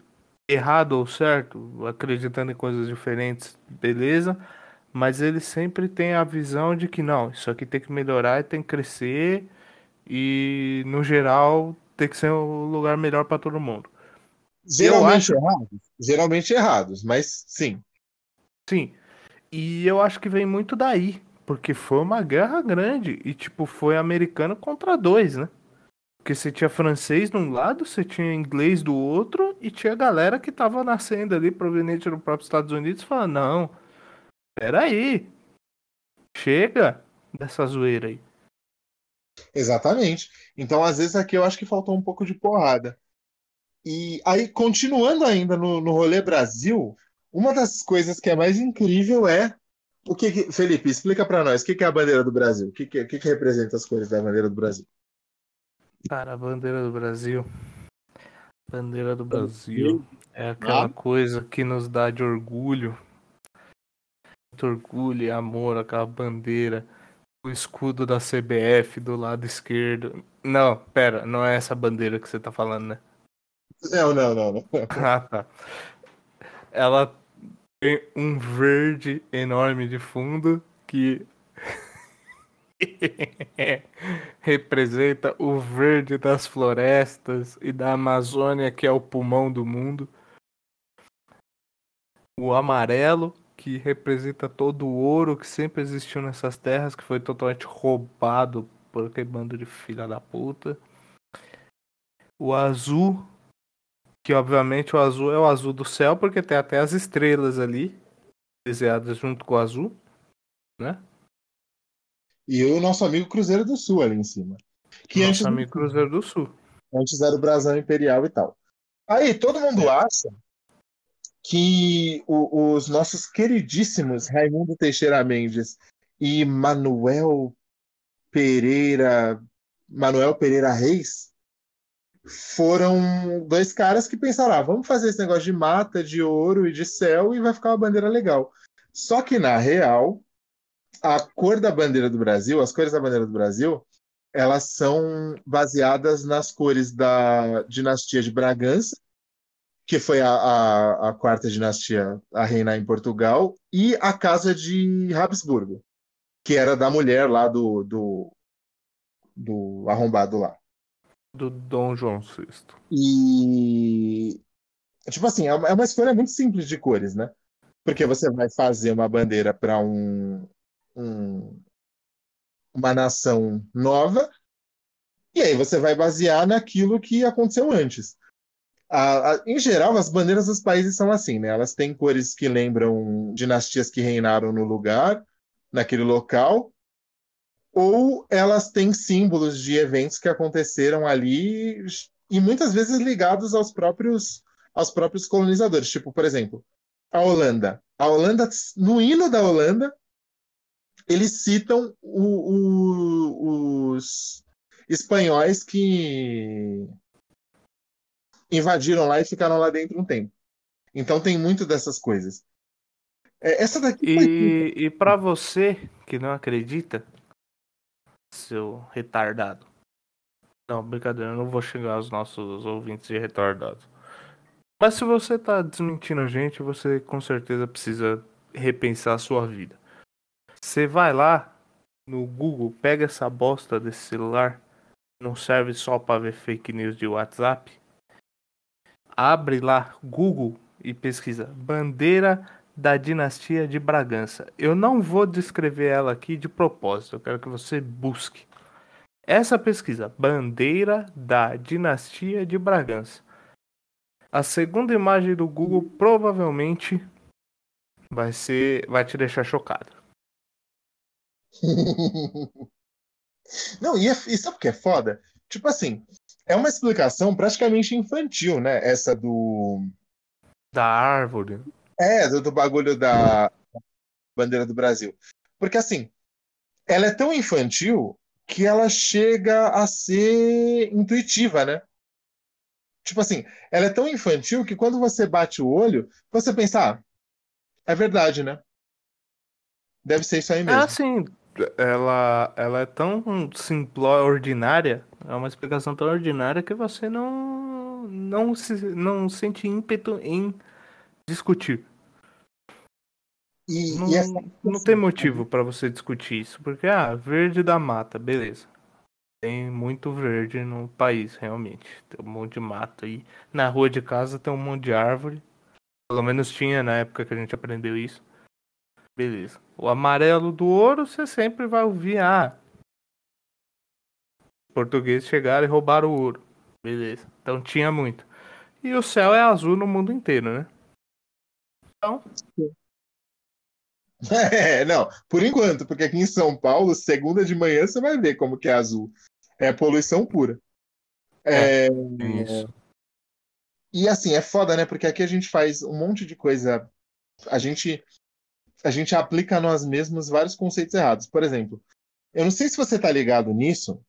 Errado ou certo, acreditando em coisas diferentes, beleza mas ele sempre tem a visão de que não, isso aqui tem que melhorar e tem que crescer e no geral tem que ser um lugar melhor para todo mundo. Geralmente acho... errados, geralmente errados, mas sim. Sim. E eu acho que vem muito daí, porque foi uma guerra grande e tipo foi americano contra dois, né? Porque você tinha francês de um lado, você tinha inglês do outro e tinha galera que tava nascendo ali proveniente do próprio Estados Unidos falando, não, Peraí. Chega dessa zoeira aí. Exatamente. Então, às vezes, aqui eu acho que faltou um pouco de porrada. E aí, continuando ainda no, no rolê Brasil, uma das coisas que é mais incrível é o que, que Felipe, explica para nós o que, que, é a bandeira do Brasil? O que, que, que, representa as cores da bandeira do Brasil? Cara, a bandeira do Brasil. Bandeira do Brasil é aquela ah. coisa que nos dá de orgulho orgulho e amor, aquela bandeira, o escudo da CBF do lado esquerdo. Não, pera, não é essa bandeira que você tá falando, né? Não, não, não. não. ah, tá. Ela tem um verde enorme de fundo que. representa o verde das florestas e da Amazônia, que é o pulmão do mundo. O amarelo, que representa todo o ouro que sempre existiu nessas terras, que foi totalmente roubado por aquele bando de filha da puta. O azul, que obviamente o azul é o azul do céu, porque tem até as estrelas ali, desenhadas junto com o azul, né? E o nosso amigo Cruzeiro do Sul ali em cima. Que nosso antes amigo Cruzeiro do Sul. Antes era o Brasão Imperial e tal. Aí, todo mundo é. acha que o, os nossos queridíssimos Raimundo Teixeira Mendes e Manuel Pereira, Manuel Pereira Reis, foram dois caras que pensaram: ah, vamos fazer esse negócio de mata, de ouro e de céu e vai ficar uma bandeira legal. Só que, na real, a cor da bandeira do Brasil, as cores da bandeira do Brasil, elas são baseadas nas cores da dinastia de Bragança, que foi a, a, a, quarta dinastia a reinar em Portugal, e a casa de Habsburgo, que era da mulher lá do, do, do arrombado lá. Do Dom João VI. E. Tipo assim, é uma, é uma escolha muito simples de cores, né? Porque você vai fazer uma bandeira para um, um, uma nação nova, e aí você vai basear naquilo que aconteceu antes. A, a, em geral, as bandeiras dos países são assim, né? Elas têm cores que lembram dinastias que reinaram no lugar, naquele local, ou elas têm símbolos de eventos que aconteceram ali e muitas vezes ligados aos próprios aos próprios colonizadores. Tipo, por exemplo, a Holanda. A Holanda, no hino da Holanda, eles citam o, o, os espanhóis que invadiram lá e ficaram lá dentro um tempo. Então tem muito dessas coisas. É, essa daqui e, e para você que não acredita, seu retardado. Não, brincadeira, eu não vou xingar os nossos ouvintes de retardado. Mas se você tá desmentindo a gente, você com certeza precisa repensar a sua vida. Você vai lá no Google, pega essa bosta desse celular, não serve só para ver fake news de WhatsApp. Abre lá Google e pesquisa bandeira da dinastia de Bragança. Eu não vou descrever ela aqui de propósito, eu quero que você busque. Essa pesquisa, bandeira da dinastia de Bragança. A segunda imagem do Google provavelmente vai ser, vai te deixar chocado. Não, e, é, e sabe o que é foda? Tipo assim, é uma explicação praticamente infantil, né? Essa do. Da árvore. É, do, do bagulho da bandeira do Brasil. Porque assim, ela é tão infantil que ela chega a ser intuitiva, né? Tipo assim, ela é tão infantil que quando você bate o olho, você pensa, ah, é verdade, né? Deve ser isso aí mesmo. Ah, sim ela, ela é tão simplória, ordinária, é uma explicação tão ordinária que você não, não, se, não sente ímpeto em discutir. E, não, e essa... não tem motivo para você discutir isso, porque, ah, verde da mata, beleza. Tem muito verde no país, realmente. Tem um monte de mata aí. Na rua de casa tem um monte de árvore. Pelo menos tinha na época que a gente aprendeu isso. Beleza. O amarelo do ouro, você sempre vai ouvir, ah, portugueses chegaram e roubaram o ouro. Beleza. Então tinha muito. E o céu é azul no mundo inteiro, né? Então. É, não, por enquanto, porque aqui em São Paulo, segunda de manhã, você vai ver como que é azul. É poluição pura. É, é, isso. E assim, é foda, né? Porque aqui a gente faz um monte de coisa. A gente a gente aplica a nós mesmos vários conceitos errados. Por exemplo, eu não sei se você está ligado nisso,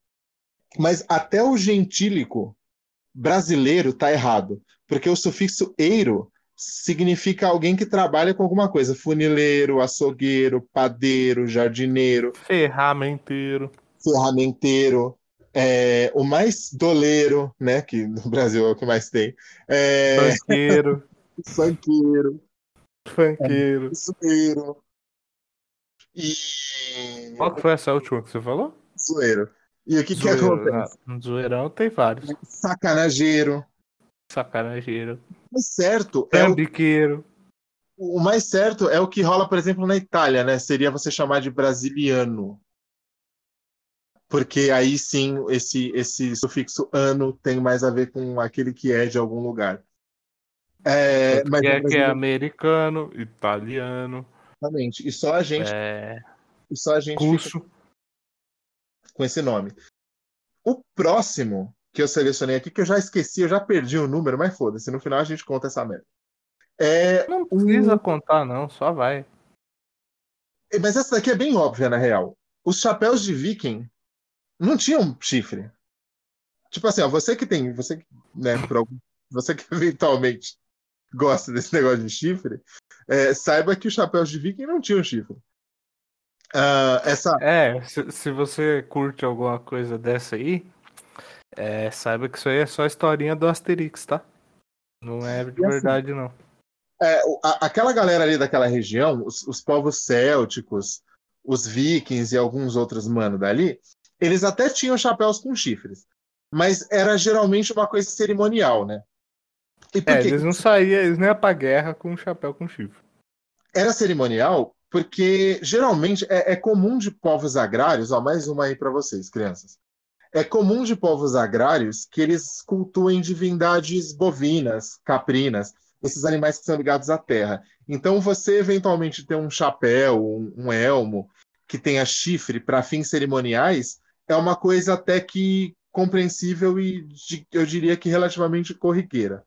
mas até o gentílico brasileiro está errado, porque o sufixo eiro significa alguém que trabalha com alguma coisa, funileiro, açougueiro, padeiro, jardineiro, ferramenteiro, ferramenteiro, é, o mais doleiro, né, que no Brasil é o que mais tem, é... banqueiro, banqueiro, Funkeiro. É, E. Qual que foi essa última que você falou? Zoeiro. E o que, que Zoeiro, acontece? ah, Zoeirão tem vários. Sacanageiro. Sacanageiro. O certo é o, Trambiqueiro. o mais certo é o que rola, por exemplo, na Itália, né? Seria você chamar de brasiliano. Porque aí sim esse, esse sufixo ano tem mais a ver com aquele que é de algum lugar. É, mas que, o é, que é americano, italiano, exatamente. E só a gente, é, e só a gente curso. com esse nome. O próximo que eu selecionei aqui, que eu já esqueci, eu já perdi o número, mas foda-se, no final a gente conta essa merda. É, Não precisa contar, não, só vai. mas essa daqui é bem óbvia, na real. Os chapéus de viking não tinham chifre. Tipo assim, ó, você que tem, você né, por algum- você que eventualmente gosta desse negócio de chifre, é, saiba que os chapéus de viking não tinham chifre. Ah, essa, É, se, se você curte alguma coisa dessa aí, é, saiba que isso aí é só historinha do Asterix, tá? Não é de E assim, verdade, não. É, a- aquela galera ali daquela região, os, os povos célticos, os vikings e alguns outros mano dali, eles até tinham chapéus com chifres, mas era geralmente uma coisa cerimonial, né? E por É, que eles não saíam, eles não iam pra guerra com um chapéu com chifre. era cerimonial? Porque geralmente é, é comum de povos agrários, ó, mais uma aí para vocês, crianças. É comum de povos agrários que eles cultuem divindades bovinas, caprinas, esses animais que são ligados à terra. Então, você eventualmente ter um chapéu, um, um elmo que tenha chifre para fins cerimoniais é uma coisa até que compreensível e eu diria que relativamente corriqueira.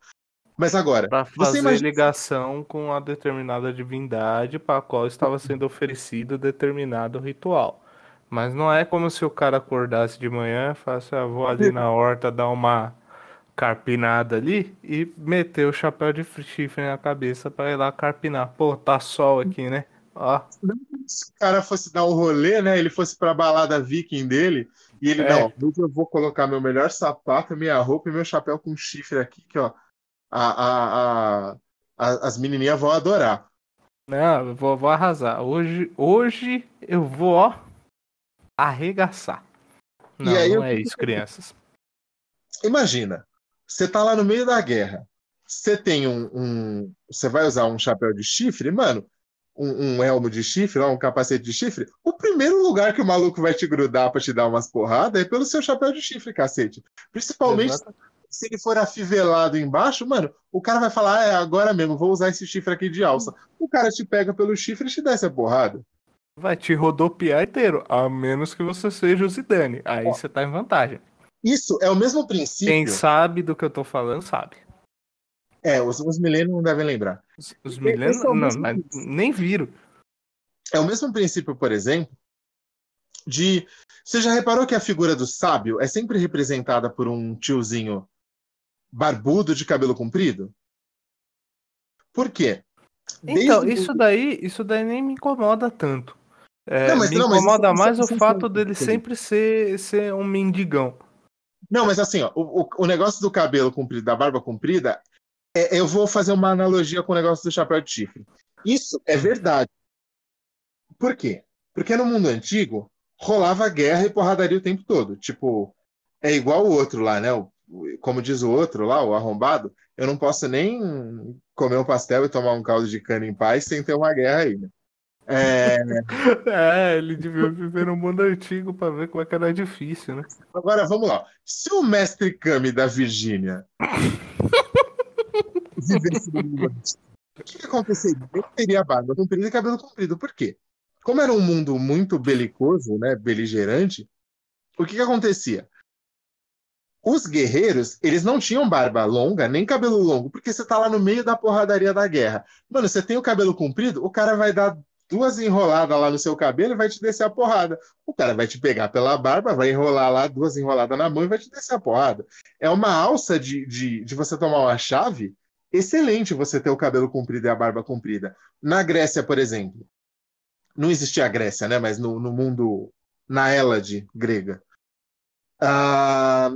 Mas agora, Pra você fazer imagina ligação com a determinada divindade para a qual estava sendo oferecido determinado ritual. Mas não é como se o cara acordasse de manhã, falasse, ah, vou ali na horta dar uma carpinada ali e meter o chapéu de chifre na cabeça para ir lá carpinar. Pô, tá sol aqui, né? Ó, se o cara fosse dar um rolê, né? Ele fosse pra balada viking dele, e ele, É. não, hoje eu vou colocar meu melhor sapato, minha roupa e meu chapéu com chifre aqui, que ó, a, a, a- a- as menininhas vão adorar. não, eu vou, vou arrasar. Hoje, hoje eu vou, ó, arregaçar. Não, aí não é isso, crianças. Imagina, você tá lá no meio da guerra, você tem um, um- você vai usar um chapéu de chifre, mano, um, um elmo de chifre, um capacete de chifre, o primeiro lugar que o maluco vai te grudar pra te dar umas porradas é pelo seu chapéu de chifre, cacete. Principalmente Exato. Se ele for afivelado embaixo, mano, o cara vai falar, ah, é agora mesmo, vou usar esse chifre aqui de alça. O cara te pega pelo chifre e te desce a porrada. Vai te rodopiar inteiro, a menos que você seja o Zidane. Aí você tá em vantagem. Isso é o mesmo princípio. Quem sabe do que eu tô falando, sabe. É, os, os milênios não devem lembrar. Os, os milênios, é não, princípio. nem viram. É o mesmo princípio, por exemplo, de. Você já reparou que a figura do sábio é sempre representada por um tiozinho barbudo de cabelo comprido? Por quê? Então, Desde- isso daí, isso daí nem me incomoda tanto. É, Não, mas me não, mas incomoda isso- mais isso- o fato dele sempre ser, ser um mendigão. Não, mas assim, ó, o, o- o negócio do cabelo comprido, da barba comprida, é- eu vou fazer uma analogia com o negócio do chapéu de chifre. Isso é verdade. Por quê? Porque no mundo antigo rolava guerra e porradaria o tempo todo. Tipo, é igual o outro lá, né? O- o- como diz o outro lá, o arrombado, eu não posso nem comer um pastel e tomar um caldo de cana em paz sem ter uma guerra aí, né? É, É, ele devia viver no mundo antigo pra ver como é que era difícil, né? Agora, vamos lá. Se o mestre Kami da Virgínia vivesse no mundo antigo, o que, que aconteceria? Ele teria barba comprida e cabelo comprido. Por quê? Como era um mundo muito belicoso, né, beligerante, o que, que acontecia? Os guerreiros, eles não tinham barba longa, nem cabelo longo, porque você tá lá no meio da porradaria da guerra. Mano, você tem o cabelo comprido, o cara vai dar duas enroladas lá no seu cabelo e vai te descer a porrada. O cara vai te pegar pela barba, vai enrolar lá duas enroladas na mão e vai te descer a porrada. É uma alça de, de, de você tomar uma chave excelente você ter o cabelo comprido e a barba comprida. Na Grécia, por exemplo, não existia a Grécia, né? Mas no, no mundo, na Hélade grega, ah,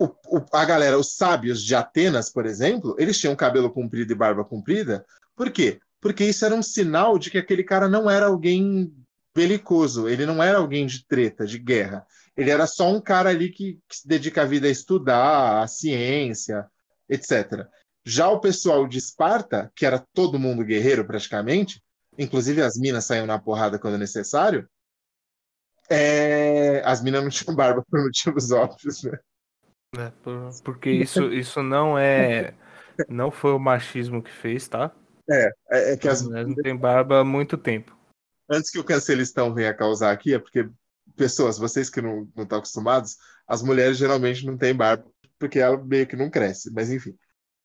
o, o, a galera, os sábios de Atenas, por exemplo, eles tinham cabelo comprido e barba comprida. Por quê? Porque isso era um sinal de que aquele cara não era alguém belicoso, ele não era alguém de treta, de guerra. Ele era só um cara ali que, que se dedica a vida a estudar, a ciência, etc. Já o pessoal de Esparta, que era todo mundo guerreiro praticamente, inclusive as minas saíam na porrada quando necessário, é... as minas não tinham barba por motivos óbvios, né? É, por, porque isso, isso não é. Não foi o machismo que fez, tá? É, é, é que as mulheres não têm barba há muito tempo. Antes que o cancelistão venha causar aqui, é porque, pessoas, vocês que não, não estão acostumados, as mulheres geralmente não têm barba, porque ela meio que não cresce, mas enfim.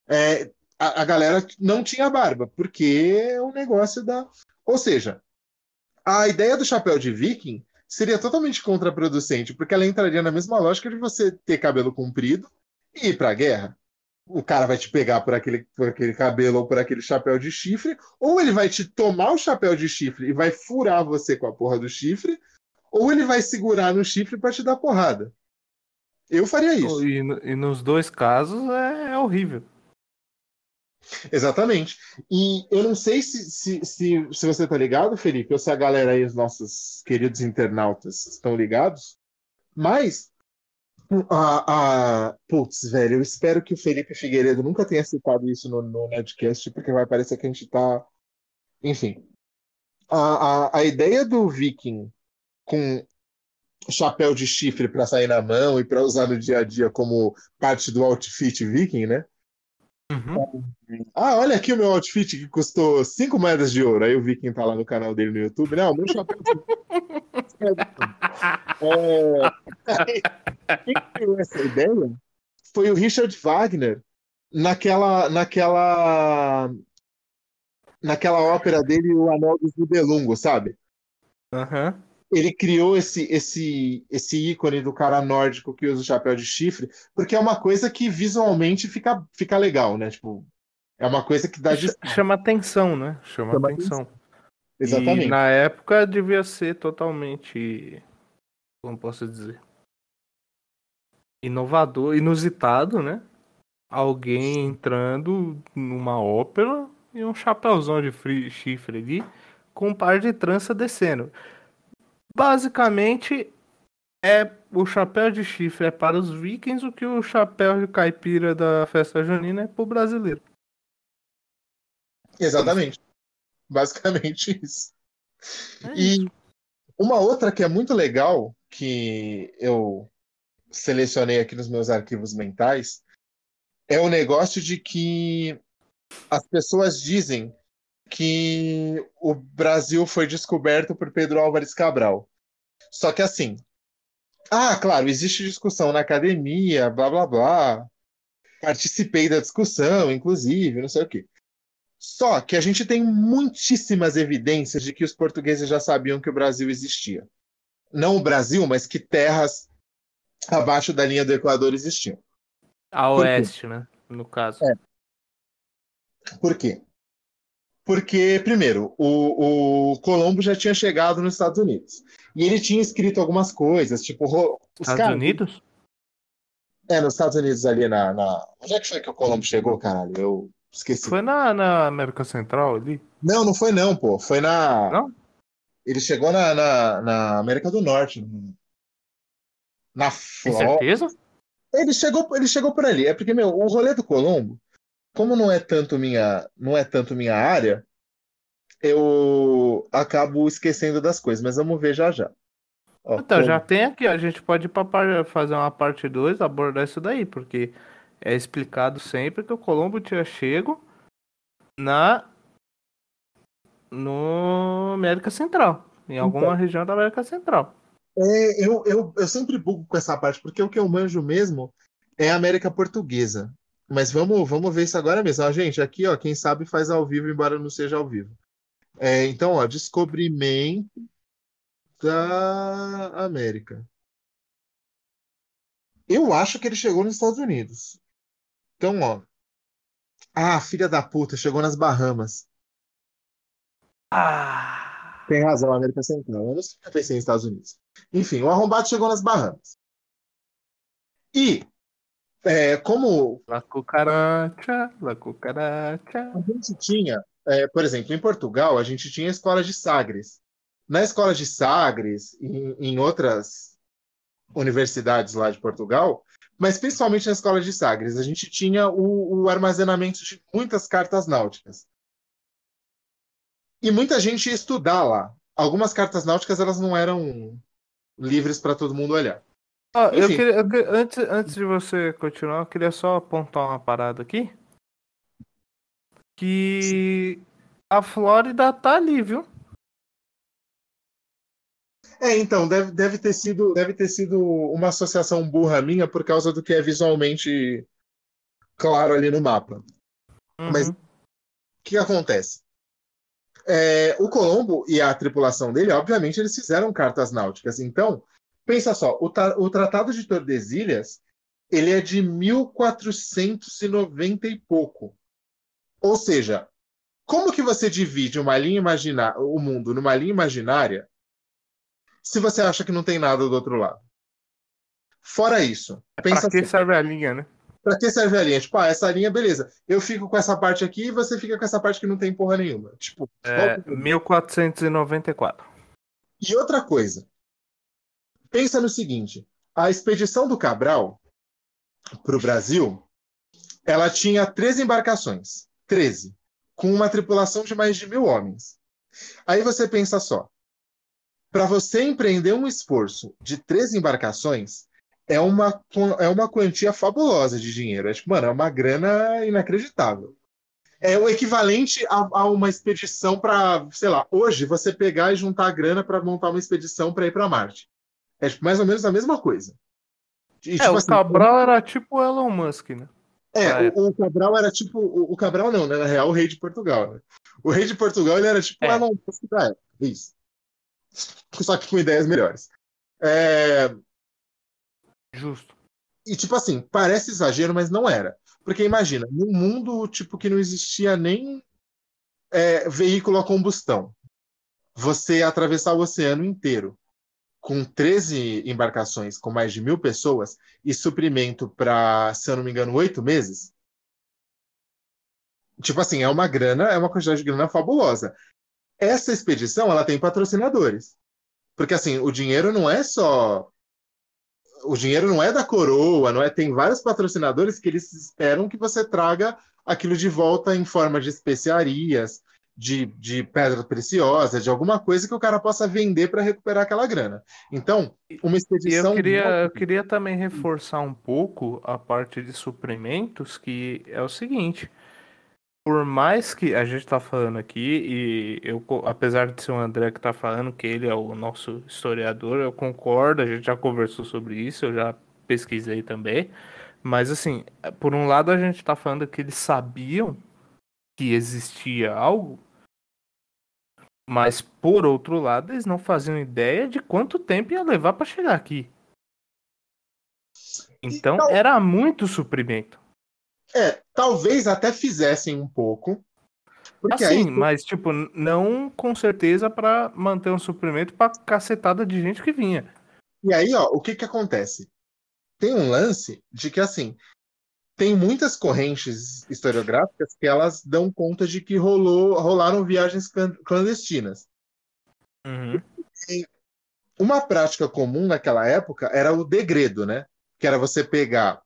É, a, a galera não tinha barba, porque é um negócio da. Ou seja, a ideia do chapéu de viking seria totalmente contraproducente, porque ela entraria na mesma lógica de você ter cabelo comprido e ir para a guerra. O cara vai te pegar por aquele, por aquele cabelo ou por aquele chapéu de chifre, ou ele vai te tomar o chapéu de chifre e vai furar você com a porra do chifre, ou ele vai segurar no chifre para te dar porrada. Eu faria isso. E, e nos dois casos é, é horrível. Exatamente. E eu não sei se, se, se, se você tá ligado, Felipe, ou se a galera aí, os nossos queridos internautas, estão ligados, mas. A, a... Putz, velho, eu espero que o Felipe Figueiredo nunca tenha citado isso no, no Nedcast, porque vai parecer que a gente tá. Enfim. A, a, a ideia do Viking com chapéu de chifre para sair na mão e para usar no dia a dia como parte do outfit viking, né? Uhum. Ah, olha aqui o meu outfit que custou 5 moedas de ouro. Aí o Viking tá lá no canal dele no YouTube. Não, meu chapéu. é... Quem criou essa ideia foi o Richard Wagner naquela, naquela, naquela ópera dele, O Anel dos Nibelungos, sabe? Uhum ele criou esse, esse, esse ícone do cara nórdico que usa o chapéu de chifre, porque é uma coisa que visualmente fica, fica legal, né? Tipo, é uma coisa que dá de... Chama atenção, né? Chama, Chama atenção. atenção. Exatamente. E na época devia ser totalmente. Como posso dizer? Inovador, inusitado, né? Alguém entrando numa ópera e um chapéuzão de chifre ali com um par de trança descendo. Basicamente, é o chapéu de chifre é para os vikings o que o chapéu de caipira da festa junina é para o brasileiro. Exatamente. Basicamente isso. É e isso. uma outra que é muito legal, que eu selecionei aqui nos meus arquivos mentais, é o negócio de que as pessoas dizem que o Brasil foi descoberto por Pedro Álvares Cabral. Só que assim, ah, claro, existe discussão na academia, blá blá blá. Participei da discussão, inclusive, não sei o quê. Só que a gente tem muitíssimas evidências de que os portugueses já sabiam que o Brasil existia. Não o Brasil, mas que terras abaixo da linha do Equador existiam. A oeste, né? No caso. É. Por quê? Porque, primeiro, o, o Colombo já tinha chegado nos Estados Unidos. E ele tinha escrito algumas coisas, tipo. Os Estados caras... Unidos? É, nos Estados Unidos ali na, na. Onde é que foi que o Colombo chegou, caralho? Eu esqueci. Foi na, na América Central ali? Não, não foi não, pô. Foi na. Não? Ele chegou na, na, na América do Norte. Na Flórida. certeza? Ele chegou, ele chegou por ali. É porque, meu, o rolê do Colombo como não é tanto minha, não é tanto minha área, eu acabo esquecendo das coisas, mas vamos ver já já. Ó, então, como... já tem aqui, a gente pode ir para fazer uma parte 2, abordar isso daí, porque é explicado sempre que o Colombo tinha chego na no América Central, em alguma então, região da América Central. É, eu, eu, eu sempre bugo com essa parte, porque o que eu manjo mesmo é a América Portuguesa. Mas vamos, vamos ver isso agora mesmo. Ah, gente, aqui, ó, quem sabe faz ao vivo, embora não seja ao vivo. É, então, ó, descobrimento da América. Eu acho que ele chegou nos Estados Unidos. Então, ó. Ah, filha da puta, chegou nas Bahamas. Ah. Tem razão, América Central. Eu não sei pensei nos Estados Unidos. Enfim, o arrombado chegou nas Bahamas. E é, como. La cucaracha, la cucaracha. A gente tinha, é, por exemplo, em Portugal, a gente tinha a escola de Sagres, na escola de Sagres e em outras universidades lá de Portugal, mas principalmente na escola de Sagres, a gente tinha o, o armazenamento de muitas cartas náuticas. E muita gente ia estudar lá. Algumas cartas náuticas elas não eram livres para todo mundo olhar. Ah, eu queria, eu queria, antes, antes de você continuar, eu queria só apontar uma parada aqui. Que a Flórida tá ali, viu? É, então, deve, deve, ter sido, deve ter sido uma associação burra minha por causa do que é visualmente claro ali no mapa. Uhum. Mas o que acontece? É, o Colombo e a tripulação dele, obviamente, eles fizeram cartas náuticas. Então, pensa só, o, o Tratado de Tordesilhas, ele é de 1490 e pouco. Ou seja, como que você divide uma linha imaginária, o mundo numa linha imaginária se você acha que não tem nada do outro lado. Fora isso. Pensa pra que assim, serve a linha, né? Pra que serve a linha? Tipo, ah, essa linha, beleza. Eu fico com essa parte aqui e você fica com essa parte que não tem porra nenhuma. Tipo, é, 1494. E outra coisa. Pensa no seguinte: a expedição do Cabral para o Brasil, ela tinha 13 embarcações. 13. Com uma tripulação de mais de mil homens. Aí você pensa só: para você empreender um esforço de três embarcações, é uma, é uma quantia fabulosa de dinheiro. É, tipo, mano, é uma grana inacreditável. É o equivalente a, a uma expedição para, sei lá, hoje você pegar e juntar a grana para montar uma expedição para ir para Marte. É tipo, mais ou menos a mesma coisa. E, é, tipo, o assim, Cabral era tipo o Elon Musk, né? É, o, o, Cabral era tipo. O, o, Cabral não, né? Na real, o rei de Portugal. Né? O rei de Portugal ele era tipo é. o Elon Musk da época. Isso só que com ideias melhores. É... Justo. E tipo assim, parece exagero, mas não era. Porque imagina, num mundo tipo que não existia nem é, veículo a combustão, você atravessar o oceano inteiro com 13 embarcações com mais de mil pessoas e suprimento para, se eu não me engano, oito meses. Tipo assim, é uma grana, é uma quantidade de grana fabulosa. Essa expedição, ela tem patrocinadores. Porque assim, o dinheiro não é só o dinheiro não é da coroa, não é? Tem vários patrocinadores que eles esperam que você traga aquilo de volta em forma de especiarias, de, de pedra preciosa, de alguma coisa que o cara possa vender para recuperar aquela grana. Então, uma expedição. eu queria, eu queria também reforçar um pouco a parte de suprimentos, que é o seguinte por mais que a gente está falando aqui, e eu, apesar de ser o André que está falando que ele é o nosso historiador, eu concordo, a gente já conversou sobre isso, eu já pesquisei também. Mas assim, por um lado a gente está falando que eles sabiam que existia algo, mas por outro lado eles não faziam ideia de quanto tempo ia levar para chegar aqui. Então, então era muito suprimento. É, talvez até fizessem um pouco. Porque assim, aí... mas tipo, não com certeza para manter um suprimento para cacetada de gente que vinha. E aí, ó, o que que acontece? Tem um lance de que assim, tem muitas correntes historiográficas que elas dão conta de que rolou, rolaram viagens clandestinas. Uhum. uma prática comum naquela época era o degredo, né? Que era você pegar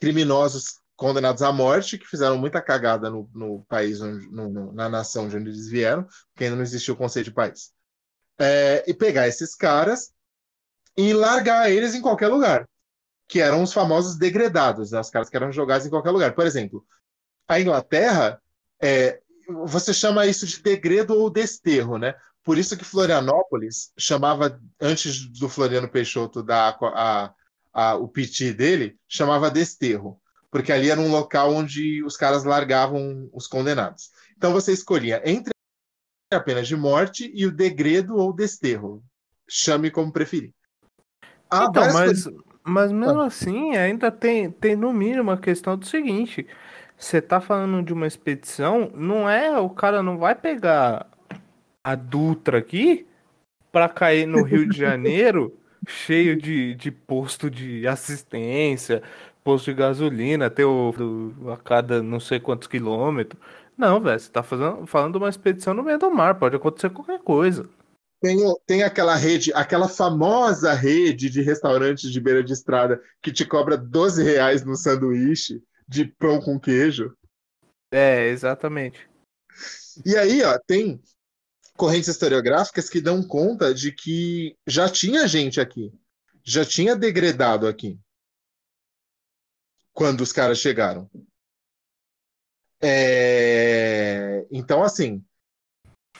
criminosos condenados à morte, que fizeram muita cagada no, no país, onde, no, na nação de onde eles vieram, porque ainda não existia o conceito de país. É, e pegar esses caras e largar eles em qualquer lugar, que eram os famosos degredados, né? os caras que eram jogados em qualquer lugar. Por exemplo, a Inglaterra, é, você chama isso de degredo ou desterro, né? Por isso que Florianópolis chamava, antes do Floriano Peixoto dar a, a, o piti dele, chamava desterro porque ali era um local onde os caras largavam os condenados. Então você escolhia entre a pena de morte e o degredo ou desterro. Chame como preferir. Ah, então, mas, mas mesmo assim, ainda tem, tem no mínimo a questão do seguinte: você tá falando de uma expedição, não é. O cara não vai pegar a Dutra aqui para cair no Rio de Janeiro cheio de, de posto de assistência, posto de gasolina, ter o, a cada não sei quantos quilômetros. Não, velho, você tá fazendo, falando de uma expedição no meio do mar, pode acontecer qualquer coisa. Tem, tem aquela rede, aquela famosa rede de restaurantes de beira de estrada que te cobra 12 reais no sanduíche de pão com queijo. É, exatamente. E aí, ó, tem correntes historiográficas que dão conta de que já tinha gente aqui, já tinha degradado aqui quando os caras chegaram. É... Então, assim,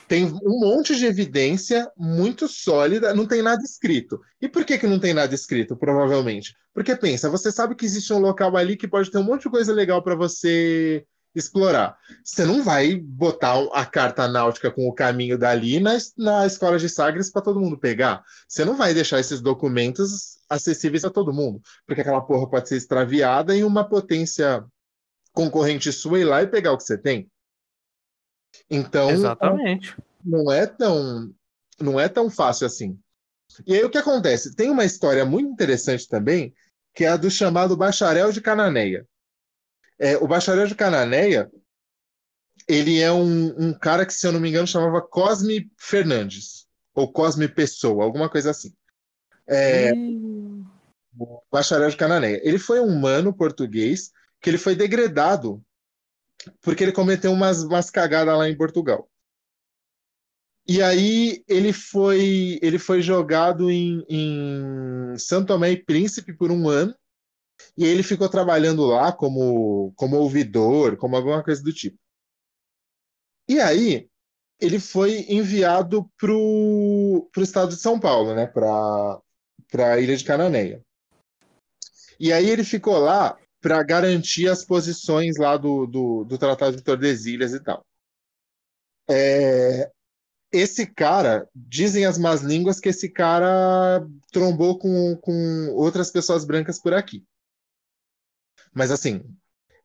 tem um monte de evidência muito sólida, não tem nada escrito. E por que, que não tem nada escrito, provavelmente? Porque pensa, você sabe que existe um local ali que pode ter um monte de coisa legal para você explorar. Você não vai botar a carta náutica com o caminho dali na, na escola de Sagres para todo mundo pegar. Você não vai deixar esses documentos acessíveis a todo mundo, porque aquela porra pode ser extraviada em uma potência concorrente sua ir lá e pegar o que você tem. Então, Exatamente. não é tão não é tão fácil assim. E aí o que acontece? Tem uma história muito interessante também, que é a do chamado bacharel de Cananeia. É, o bacharel de Cananeia, ele é um, um, cara que, se eu não me engano, chamava Cosme Fernandes, ou Cosme Pessoa, alguma coisa assim. É, hum. O bacharel de Cananeia. Ele foi um mano português que ele foi degradado porque ele cometeu umas, umas cagadas lá em Portugal. E aí ele foi ele foi jogado em, em Santo Tomé e Príncipe por um ano e ele ficou trabalhando lá como, como ouvidor, como alguma coisa do tipo. E aí, ele foi enviado para o estado de São Paulo, né? Para a Ilha de Cananéia. E aí ele ficou lá para garantir as posições lá do, do, do Tratado de Tordesilhas e tal. É, esse cara, dizem as más línguas que esse cara trombou com, com outras pessoas brancas por aqui. Mas assim,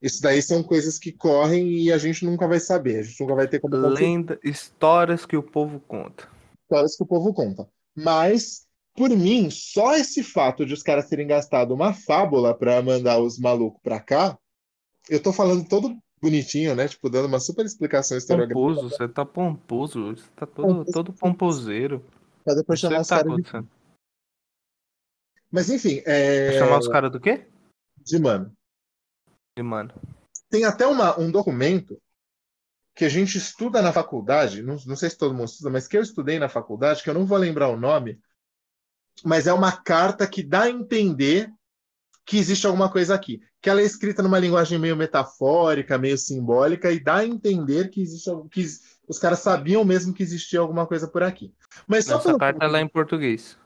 isso daí são coisas que correm e a gente nunca vai saber. A gente nunca vai ter como. Lenda, histórias que o povo conta. Histórias que o povo conta. Mas, por mim, só esse fato de os caras terem gastado uma fábula para mandar os malucos pra cá, eu tô falando todo bonitinho, né? Tipo, dando uma super explicação historiográfica. Pomposo, você tá pomposo, você tá todo, pomposo. todo pomposeiro. Pra depois chamar os tá caras de... Mas enfim, é... Chamar os caras do quê? De mano mano. Tem até uma, um documento que a gente estuda na faculdade, não, não sei se todo mundo estuda, mas que eu estudei na faculdade, que eu não vou lembrar o nome, mas é uma carta que dá a entender que existe alguma coisa aqui. Que ela é escrita numa linguagem meio metafórica, meio simbólica, e dá a entender que existe que os caras sabiam mesmo que existia alguma coisa por aqui. Mas só Essa pelo... carta ela é em português.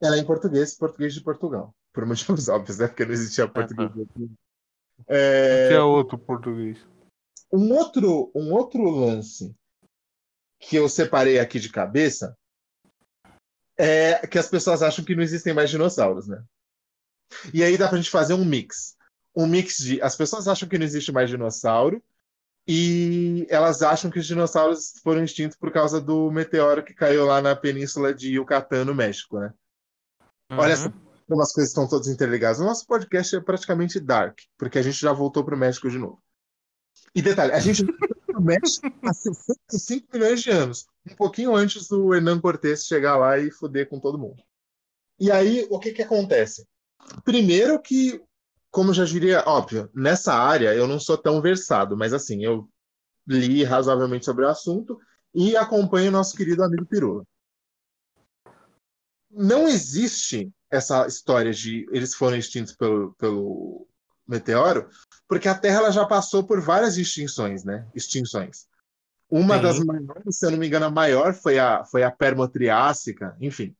Ela é em português, português de Portugal. Por motivos óbvios, né? Porque não existia português. Uhum. É... Que é outro português. Um outro, um outro lance que eu separei aqui de cabeça é que as pessoas acham que não existem mais dinossauros, né? E aí dá pra gente fazer um mix. Um mix de. As pessoas acham que não existe mais dinossauro e elas acham que os dinossauros foram extintos por causa do meteoro que caiu lá na península de Yucatán, no México, né? Uhum. Olha só como as coisas estão todas interligadas. O nosso podcast é praticamente dark, porque a gente já voltou para o México de novo. E detalhe, a gente no México há 65 milhões de anos, um pouquinho antes do Hernan Cortés chegar lá e foder com todo mundo. E aí, o que que acontece? Primeiro que, como já diria, óbvio, nessa área eu não sou tão versado, mas assim, eu li razoavelmente sobre o assunto e acompanho nosso querido amigo Pirula. Não existe essa história de eles foram extintos pelo, pelo meteoro, porque a Terra ela já passou por várias extinções, né? Extinções. Uma Sim. das maiores, se eu não me engano, a maior foi a, foi a Permotriássica, enfim.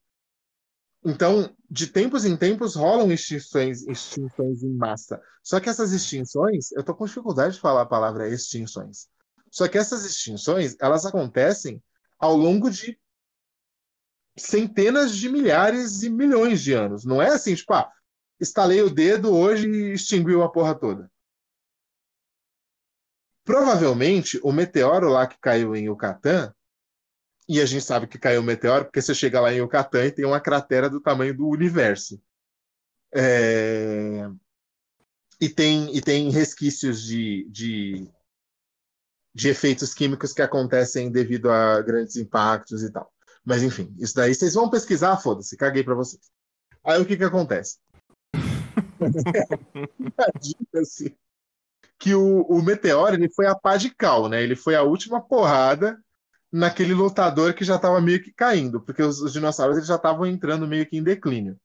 Então, de tempos em tempos rolam extinções, extinções em massa. Só que essas extinções, eu tô com dificuldade de falar a palavra extinções. Só que essas extinções, elas acontecem ao longo de centenas de milhares e milhões de anos. Não é assim, tipo, ah, estalei o dedo hoje e extinguiu a porra toda. Provavelmente, o meteoro lá que caiu em Yucatán, e a gente sabe que caiu o meteoro porque você chega lá em Yucatán e tem uma cratera do tamanho do universo. É... E, tem, e tem resquícios de, de, de efeitos químicos que acontecem devido a grandes impactos e tal. Mas enfim, isso daí vocês vão pesquisar, foda-se, caguei pra vocês. Aí o que que acontece? Imagina-se que o, o Meteoro ele foi a pá de cal, né? Ele foi a última porrada naquele lutador que já estava meio que caindo, porque os, os dinossauros eles já estavam entrando meio que em declínio.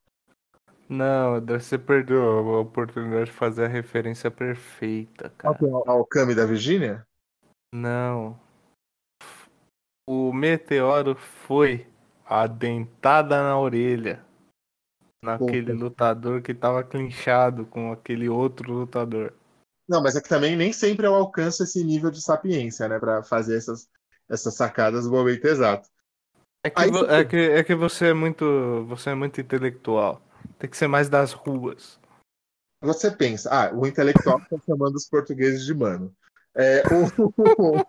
Não, você perdeu a oportunidade de fazer a referência perfeita, cara. Ao Kami da Virgínia? Não. O meteoro foi a dentada na orelha naquele lutador que tava clinchado com aquele outro lutador. Não, mas é que também nem sempre eu alcanço esse nível de sapiência, né, Pra fazer essas, essas sacadas no momento exato. É que, Aí vo- você- é que, é que você é muito. Você é muito intelectual. Tem que ser mais das ruas. Você pensa, ah, o intelectual está chamando os portugueses de mano. É, o-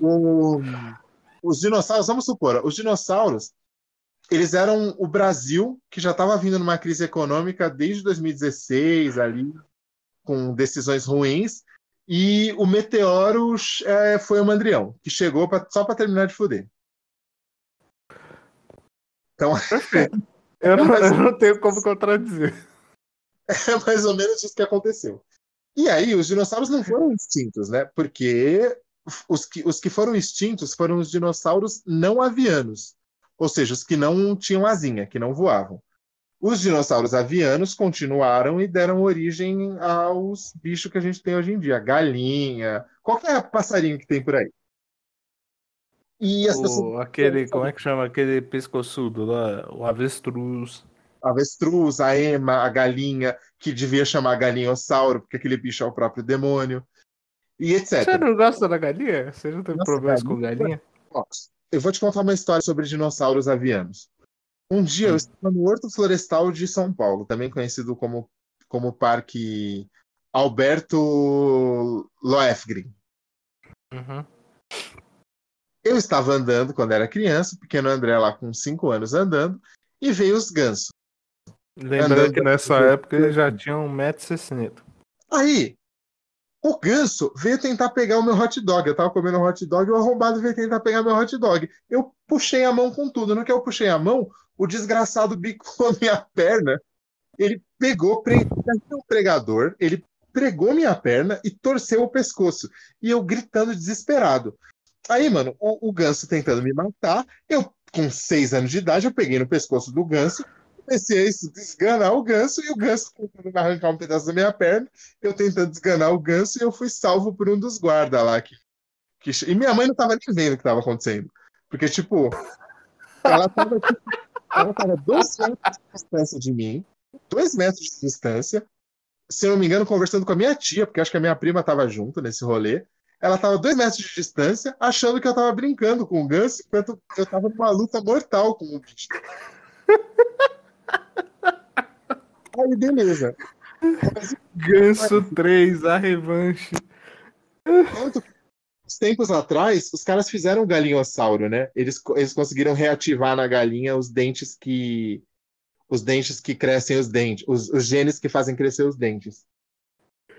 o- os dinossauros, vamos supor, os dinossauros, eles eram o Brasil, que já estava vindo numa crise econômica desde 2016, ali, com decisões ruins, e o meteoro é, foi o Mandrião, que chegou pra- só para terminar de foder. Então, Eu não, Mas- eu não tenho como contradizer. É mais ou menos isso que aconteceu. E aí, os dinossauros não foram extintos, né? Porque os que, os que foram extintos foram os dinossauros não avianos, ou seja, os que não tinham asinha, que não voavam. Os dinossauros avianos continuaram e deram origem aos bichos que a gente tem hoje em dia, galinha, qualquer passarinho que tem por aí. E as pessoas aquele, como é que chama? Aquele pescoçudo lá, o avestruz. avestruz, a ema, a galinha, que devia chamar galinhossauro, porque aquele bicho é o próprio demônio, e etc. Você não gosta da galinha? Você não tem Nossa, problemas com galinha? galinha? Eu vou te contar uma história sobre dinossauros avianos. Um dia eu Hum. estava no Horto Florestal de São Paulo, também conhecido como, como Parque Alberto Loefgren. Uhum. Eu estava andando quando era criança, pequeno André lá com 5 anos andando, e veio os gansos. Lembrando Andando- que nessa época ele já tinha 1,60m. Aí, o ganso veio tentar pegar o meu hot dog. Eu tava comendo um hot dog e o arrombado veio tentar pegar meu hot dog. Eu puxei a mão com tudo. No que eu puxei a mão, o desgraçado bicou minha perna. Ele pegou, pre... um pregador, ele pregou minha perna e torceu o pescoço. E eu gritando desesperado. Aí, mano, o, o ganso tentando me matar, eu, com seis anos de idade, eu peguei no pescoço do ganso, comecei a desganar o ganso, e o ganso tentando arrancar um pedaço da minha perna, eu tentando desganar o ganso, e eu fui salvo por um dos guardas lá. Que, que... E minha mãe não tava nem vendo o que tava acontecendo. Porque, tipo, ela tava, ela tava dois metros de distância de mim, dois metros de distância, se eu não me engano, conversando com a minha tia, porque acho que a minha prima tava junto nesse rolê. Ela tava dois metros de distância, achando que eu tava brincando com o ganso, enquanto eu tava numa luta mortal com o bicho. Aí, beleza. Ganso 3, a revanche. Quanto tempos atrás, os caras fizeram o galinhossauro, né? Eles, eles conseguiram reativar na galinha os dentes que. Os dentes que crescem os dentes, os, os genes que fazem crescer os dentes.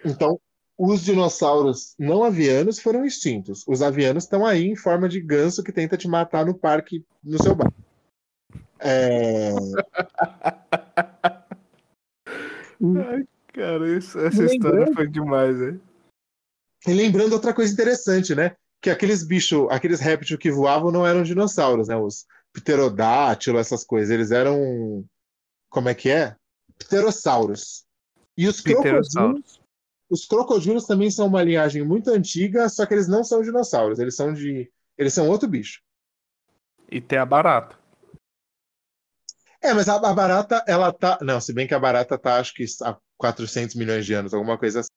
Então, os dinossauros não avianos foram extintos. Os avianos estão aí em forma de ganso que tenta te matar no parque, no seu bar. É... Ai, cara, isso- essa Lembrando- história foi demais, né? E lembrando outra coisa interessante, né? Que aqueles bichos, aqueles répteis que voavam não eram dinossauros, né? Os pterodátilos, essas coisas. Eles eram. Como é que é? Pterossauros. E os crocodilos, os crocodilos também são uma linhagem muito antiga, só que eles não são dinossauros. Eles são de. Eles são outro bicho. E tem a barata. É, mas a, a barata, ela tá. Não, se bem que a barata tá, acho que há 400 milhões de anos, alguma coisa assim.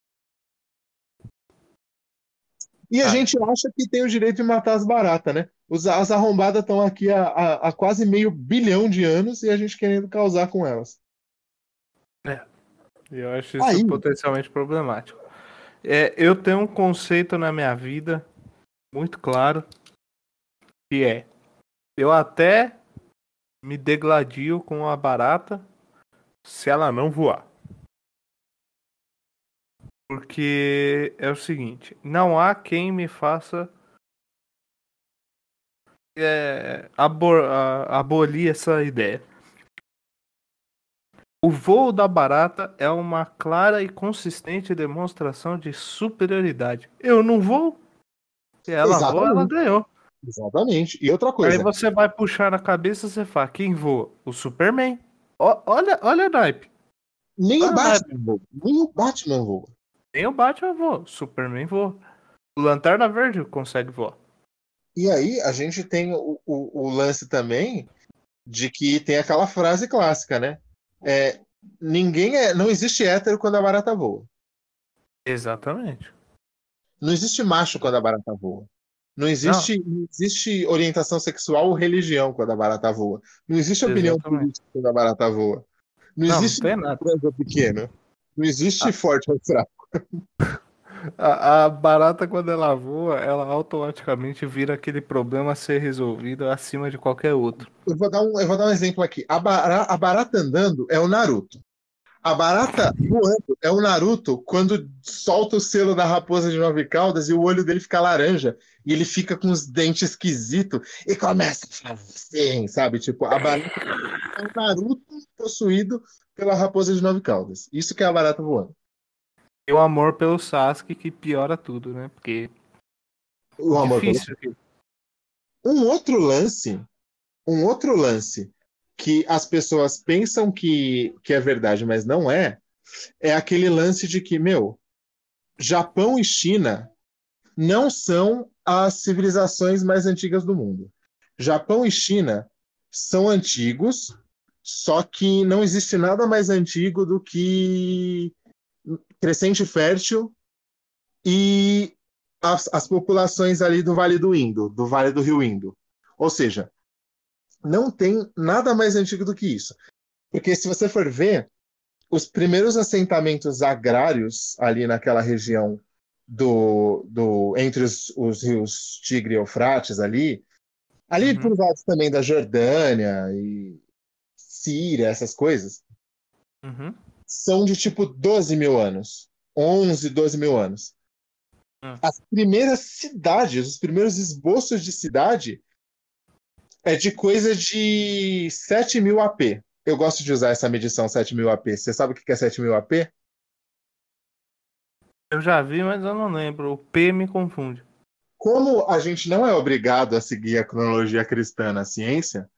E a Ah. gente acha que tem o direito de matar as baratas, né? Os, as arrombadas estão aqui há, há- há quase meio bilhão de anos e a gente querendo causar com elas. E eu acho isso Aí. potencialmente problemático. É, eu tenho um conceito na minha vida muito claro, que é eu até me degladio com a barata se ela não voar. Porque é o seguinte, não há quem me faça é, abor, a, abolir essa ideia. O voo da barata é uma clara e consistente demonstração de superioridade. Eu não vou. Se ela Exatamente. voa, ela ganhou. Exatamente. E outra coisa. Aí você vai puxar na cabeça e você fala: quem voa? O Superman. Ó, olha, olha o naipe. Nem Ah, o Batman voa. Nem o Batman voa. Nem o Batman voa. O Superman voa. O Lanterna Verde consegue voar. E aí a gente tem o, o, o lance também de que tem aquela frase clássica, né? É, ninguém é. Não existe hétero quando a barata voa. Exatamente. Não existe macho quando a barata voa. Não existe, não. existe orientação sexual ou religião quando a barata voa. Não existe opinião Exatamente. política quando a barata voa. Não, Não, não existe ou pequeno. Não existe forte ou fraco. A, a barata, quando ela voa, ela automaticamente vira aquele problema a ser resolvido acima de qualquer outro. Eu vou dar um, eu vou dar um exemplo aqui. A, a barata andando é o Naruto. A barata voando é o Naruto quando solta o selo da raposa de nove caudas e o olho dele fica laranja e ele fica com os dentes esquisitos e começa a falar assim, sabe? Tipo, a barata é o Naruto possuído pela raposa de nove caudas. Isso que é a barata voando. E o amor pelo Sasuke que piora tudo, né? Porque O amor pelo difícil. aqui. Um outro lance, um outro lance que as pessoas pensam que, que é verdade, mas não é, é aquele lance de que, meu, Japão e China não são as civilizações mais antigas do mundo. Japão e China são antigos, só que não existe nada mais antigo do que Crescente Fértil e as, as populações ali do Vale do Indo, do Vale do Rio Indo. Ou seja, não tem nada mais antigo do que isso. Porque se você for ver, os primeiros assentamentos agrários ali naquela região do, do entre os, os rios Tigre e Eufrates ali, ali Uhum. por lados também da Jordânia e Síria, essas coisas, Uhum. são de tipo 12 mil anos. 11, 12 mil anos. Hum. As primeiras cidades, os primeiros esboços de cidade é de coisa de 7 mil AP. Eu gosto de usar essa medição 7 mil AP. Você sabe o que é 7 mil AP? Eu já vi, mas eu não lembro. O P me confunde. Como a gente não é obrigado a seguir a cronologia cristã na ciência,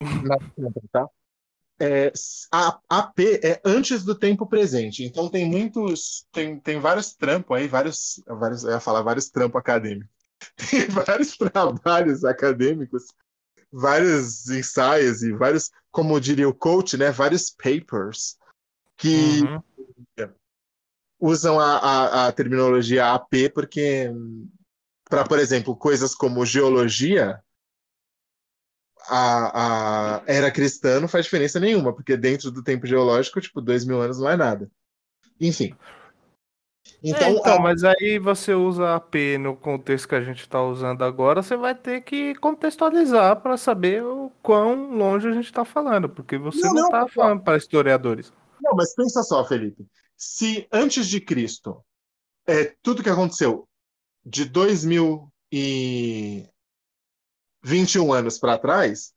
na tá? É, a AP é antes do tempo presente. Então tem muitos, tem, tem vários trampos aí, vários, vários, eu ia falar vários trampos acadêmicos. Tem vários trabalhos acadêmicos, vários ensaios e vários, como diria o coach, né, vários papers que Uhum. usam a, a, a terminologia AP porque, para, por exemplo, coisas como geologia, a, a era cristã não faz diferença nenhuma, porque dentro do tempo geológico, tipo, dois mil anos não é nada. Enfim. Então, Então, então a- mas aí você usa a P no contexto que a gente está usando agora, você vai ter que contextualizar para saber o quão longe a gente está falando, porque você Não, está falando para historiadores. Não, mas pensa só, Felipe. Se antes de Cristo, é, tudo que aconteceu de 2021 anos para trás,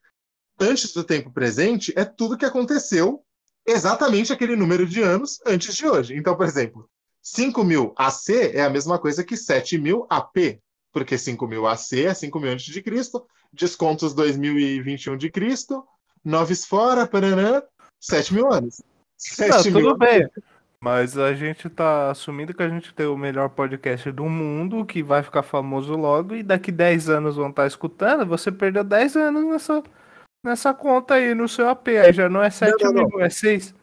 antes do tempo presente, é tudo que aconteceu exatamente aquele número de anos antes de hoje. Então, por exemplo, 5.000 AC é a mesma coisa que 7.000 AP, porque 5.000 AC é 5.000 antes de Cristo, descontos 2021 de Cristo, noves fora, paranã, 7.000 anos. Não, 7.000 tudo bem. Mas a gente tá assumindo que a gente tem o melhor podcast do mundo, que vai ficar famoso logo, e daqui 10 anos vão estar escutando, você perdeu 10 anos nessa, nessa conta aí no seu AP. Aí já não é 7 não, não. mil, é 6.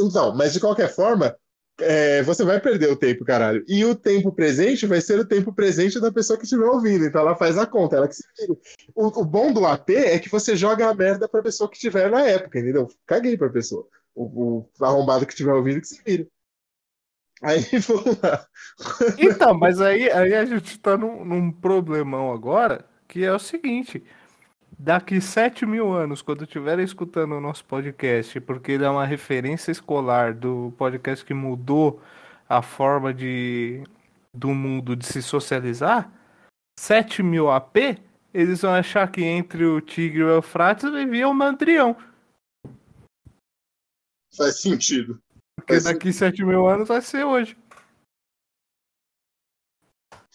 Então, mas de qualquer forma, é, você vai perder o tempo, caralho. E o tempo presente vai ser o tempo presente da pessoa que estiver ouvindo. Então ela faz a conta, ela que se vire. O, o bom do AP é que você joga a merda pra pessoa que estiver na época, entendeu? Caguei pra pessoa. O, o arrombado que estiver ouvindo que se vire. Aí vamos lá. Então, mas aí, aí a gente tá num, num problemão agora, que é o seguinte. Daqui 7 mil anos, quando estiverem escutando o nosso podcast, porque ele é uma referência escolar do podcast que mudou a forma de, do mundo de se socializar, 7 mil AP, eles vão achar que entre o Tigre e o Eufrates vivia o Mandrião. Faz sentido. Porque Faz daqui 7 mil anos vai ser hoje.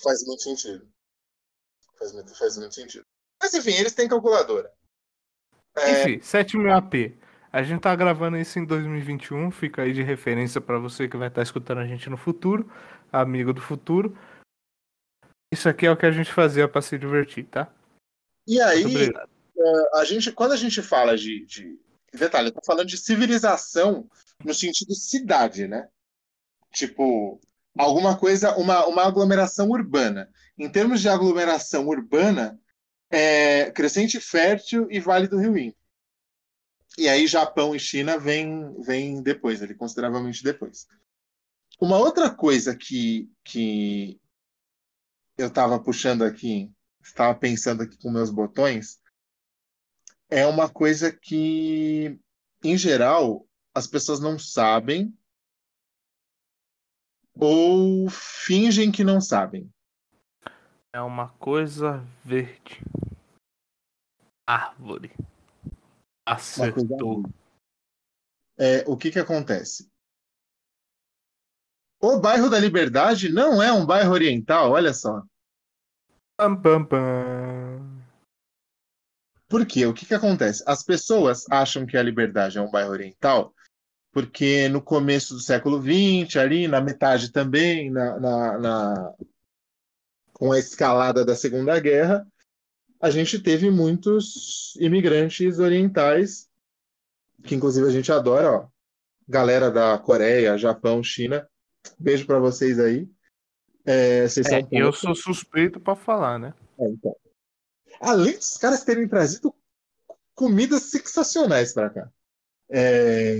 Faz muito sentido. Faz muito, faz muito sentido. Mas enfim, eles têm calculadora. É, Enfim, 7 mil AP. A gente tá gravando isso em 2021, fica aí de referência pra você que vai estar escutando a gente no futuro, amigo do futuro. Isso aqui é o que a gente fazia pra se divertir, tá? e aí, obrigado. a gente, quando a gente fala de, de. Detalhe, eu tô falando de civilização no sentido cidade, né? Tipo, alguma coisa, uma, uma aglomeração urbana. Em termos de aglomeração urbana, é Crescente Fértil e Vale do Rio Indo. E aí Japão e China vêm vem depois, ali, consideravelmente depois. Uma outra coisa que, que eu estava puxando aqui, estava pensando aqui com meus botões, é uma coisa que, em geral, as pessoas não sabem ou fingem que não sabem. É uma coisa verde. Árvore. Acertou. É, o que que acontece? O bairro da Liberdade não é um bairro oriental, olha só. Pam, pam, pam. Por quê? O que que acontece? As pessoas acham que a Liberdade é um bairro oriental porque no começo do século XX, ali na metade também, na, na- na- com a escalada da Segunda Guerra, a gente teve muitos imigrantes orientais, que inclusive a gente adora, ó. Galera da Coreia, Japão, China. Beijo pra vocês aí. É, vocês É, eu sou suspeito pra falar, né? É, então. Além dos caras terem trazido comidas sensacionais pra cá. É,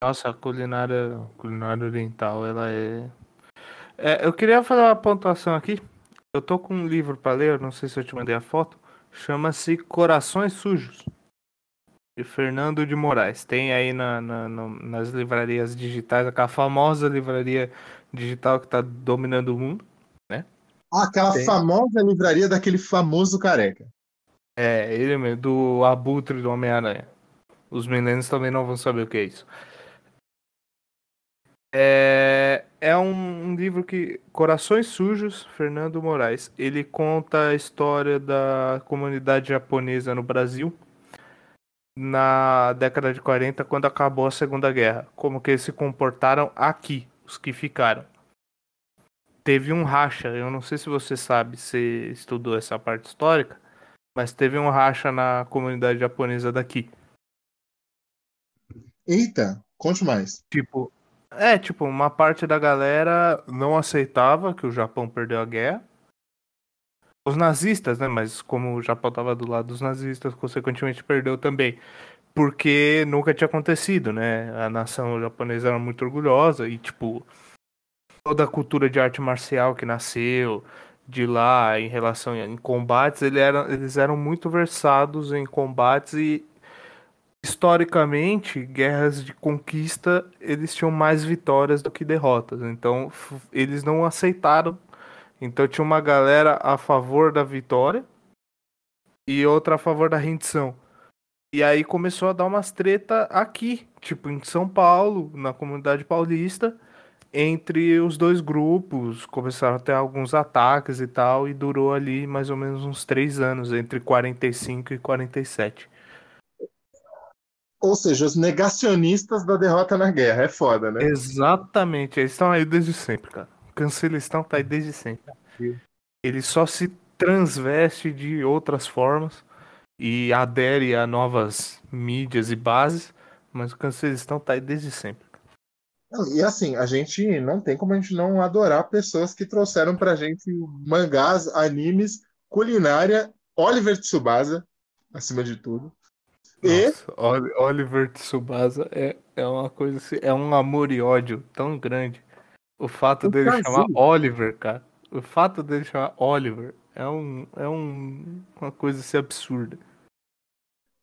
Nossa, a culinária, culinária oriental, ela é... é. Eu queria fazer uma pontuação aqui. Eu tô com um livro pra ler, não sei se eu te mandei a foto. Chama-se Corações Sujos, de Fernando de Moraes. Tem aí na, na- no- nas livrarias digitais, aquela famosa livraria digital que tá dominando o mundo. Ah, aquela Tem. famosa livraria daquele famoso careca. É, ele mesmo, do Abutre do Homem-Aranha. Os meninos também não vão saber o que é isso. É, é um, um livro que. Corações Sujos, Fernando Moraes. Ele conta a história da comunidade japonesa no Brasil na década de 40, quando acabou a Segunda Guerra. Como que eles se comportaram aqui, os que ficaram. Teve um racha, eu não sei se você sabe, se estudou essa parte histórica, mas teve um racha na comunidade japonesa daqui. Eita, conte mais. Tipo, é, tipo, uma parte da galera não aceitava que o Japão perdeu a guerra. Os nazistas, né? Mas como o Japão tava do lado dos nazistas, consequentemente perdeu também. Porque nunca tinha acontecido, né? A nação japonesa era muito orgulhosa e, tipo, toda a cultura de arte marcial que nasceu de lá em relação em combates, ele era, eles eram muito versados em combates e historicamente, guerras de conquista, eles tinham mais vitórias do que derrotas. Então, eles não aceitaram. Então, tinha uma galera a favor da vitória e outra a favor da rendição. E aí começou a dar umas treta aqui, tipo em São Paulo, na comunidade paulista, entre os dois grupos. Começaram a ter alguns ataques e tal, e durou ali mais ou menos uns três anos, entre 45 e 47. Ou seja, os negacionistas da derrota na guerra. É foda, né? Exatamente, eles estão aí desde sempre, cara. O cancelistão tá aí desde sempre. Ele só se transveste de outras formas e adere a novas mídias e bases, mas o cancelistão tá aí desde sempre. E assim, a gente não tem como a gente não adorar pessoas que trouxeram pra gente mangás, animes, culinária, Oliver Tsubasa, acima de tudo. E Nossa, Oli- Oliver Tsubasa é, é uma coisa assim, é um amor e ódio tão grande. O fato O dele chamar Oliver, cara. O fato dele chamar Oliver é um é um, uma coisa assim absurda.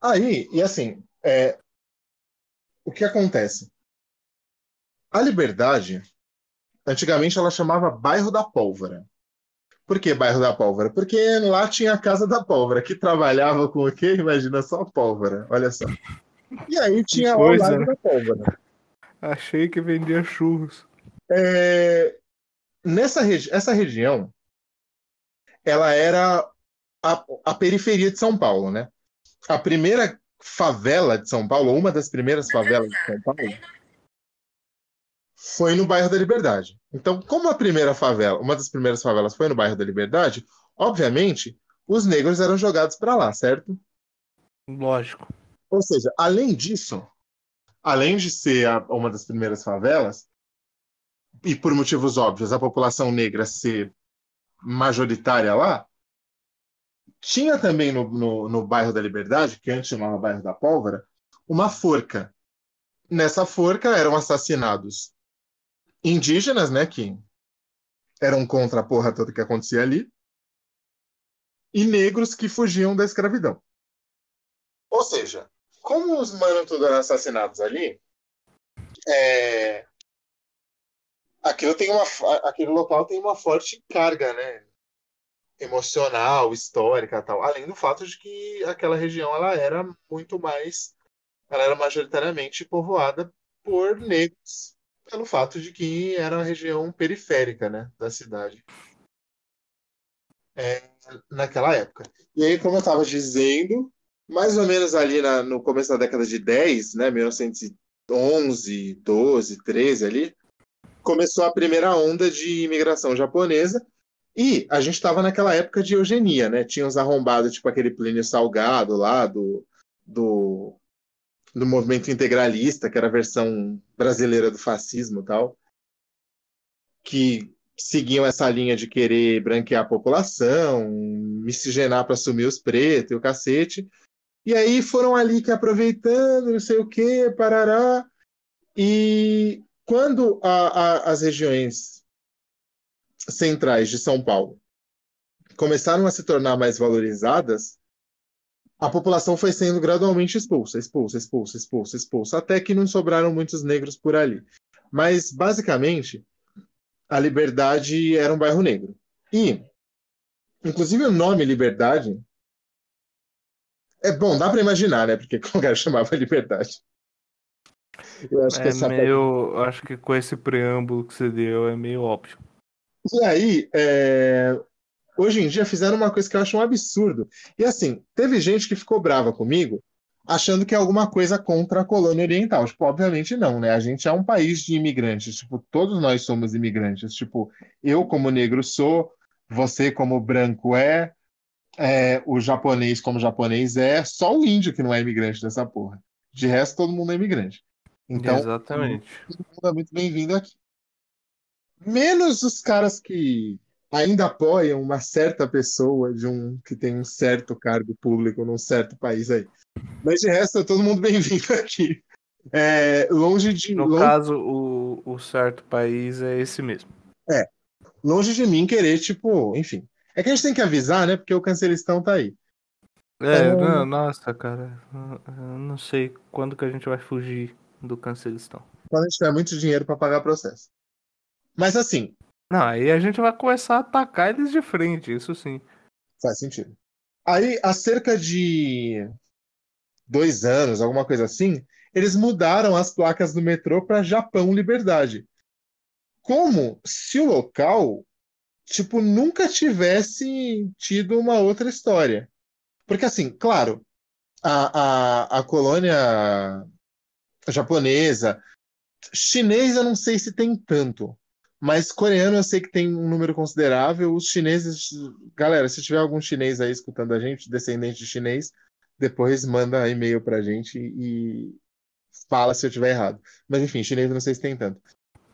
aí, e assim, é, o que acontece? A Liberdade, antigamente ela chamava Bairro da Pólvora. Por que bairro da pólvora? Porque lá tinha a casa da pólvora, que trabalhava com o quê? Imagina só pólvora, olha só. E aí tinha lá o Lago né? da Pólvora. Achei que vendia churros. É, nessa regi essa região, ela era a, a periferia de São Paulo, né? A primeira favela de São Paulo, uma das primeiras favelas de São Paulo, foi no bairro da Liberdade. Então, como a primeira favela, uma das primeiras favelas foi no bairro da Liberdade, obviamente, os negros eram jogados para lá, certo? Lógico. Ou seja, além disso, além de ser a- uma das primeiras favelas, e por motivos óbvios, a população negra ser majoritária lá, tinha também no, no, no bairro da Liberdade, que antes chamava bairro da Pólvora, uma forca. Nessa forca eram assassinados indígenas, né, que eram contra a porra toda que acontecia ali, e negros que fugiam da escravidão. Ou seja, como os manos todos eram assassinados ali, é, aquilo tem uma, aquele local tem uma forte carga, né? Emocional, histórica, tal. Além do fato de que aquela região ela era muito mais, ela era majoritariamente povoada por negros, pelo fato de que era uma região periférica, né, da cidade. É, naquela época. E aí, como eu estava dizendo, mais ou menos ali na- no começo da década de 10, né, 1911, 12, 13 ali, começou a primeira onda de imigração japonesa e a gente estava naquela época de eugenia, né? Tinha uns arrombados, tipo aquele Plínio Salgado lá do, do, do movimento integralista, que era a versão brasileira do fascismo e tal, que seguiam essa linha de querer branquear a população, miscigenar para assumir os pretos e o cacete. E aí foram ali que aproveitando, não sei o quê, parará. E quando a- a- as regiões centrais de São Paulo começaram a se tornar mais valorizadas, a população foi sendo gradualmente expulsa, expulsa, expulsa, expulsa, expulsa, até que não sobraram muitos negros por ali. Mas, basicamente, a Liberdade era um bairro negro. E, inclusive, o nome Liberdade é bom, dá para imaginar, né? Porque o lugar chamava Liberdade. Eu acho que É essa meio. Acho que com esse preâmbulo que você deu é meio óbvio. E aí, é, hoje em dia fizeram uma coisa que eu acho um absurdo. E assim, teve gente que ficou brava comigo, achando que é alguma coisa contra a colônia oriental. Tipo, obviamente não, né? A gente é um país de imigrantes. Tipo, todos nós somos imigrantes. Tipo, eu como negro sou, você como branco é, é, o japonês como japonês é, só o índio que não é imigrante dessa porra. De resto, todo mundo é imigrante. Então, Exatamente. todo mundo é muito bem-vindo aqui. Menos os caras que ainda apoiam uma certa pessoa de um que tem um certo cargo público num certo país aí. Mas de resto, é todo mundo bem-vindo aqui. É, longe de No longe, caso, o, o certo país é esse mesmo. longe de mim querer, tipo, enfim. É que a gente tem que avisar, né? Porque o cancelistão tá aí. É, É. não, nossa, cara. Eu não sei quando que a gente vai fugir do cancelistão. Quando a gente tiver muito dinheiro para pagar processo. Mas assim, Não, aí a gente vai começar a atacar eles de frente, isso sim. Faz sentido. Aí, há cerca de dois anos, alguma coisa assim, eles mudaram as placas do metrô para Japão Liberdade. Como se o local, tipo, nunca tivesse tido uma outra história. Porque, assim, claro, a, a, a colônia japonesa, chinês eu não sei se tem tanto. Mas coreano eu sei que tem um número considerável. Os chineses, galera, se tiver algum chinês aí escutando a gente, descendente de chinês, depois manda e-mail pra gente e fala se eu tiver errado. Mas enfim, chinês não sei se tem tanto.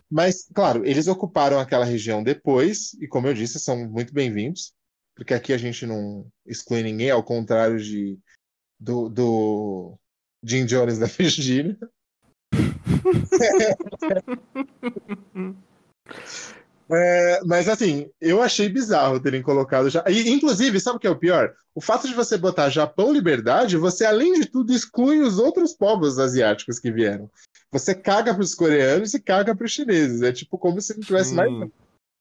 Mas, claro, eles ocuparam aquela região depois, e como eu disse, são muito bem-vindos, porque aqui a gente não exclui ninguém, ao contrário de do, do Jim Jones da Virgínia. É, mas assim, eu achei bizarro terem colocado já. E, inclusive, sabe o que é o pior? O fato de você botar Japão Liberdade, você, além de tudo, exclui os outros povos asiáticos que vieram. Você caga para os coreanos e caga para os chineses. É tipo como se não tivesse mais.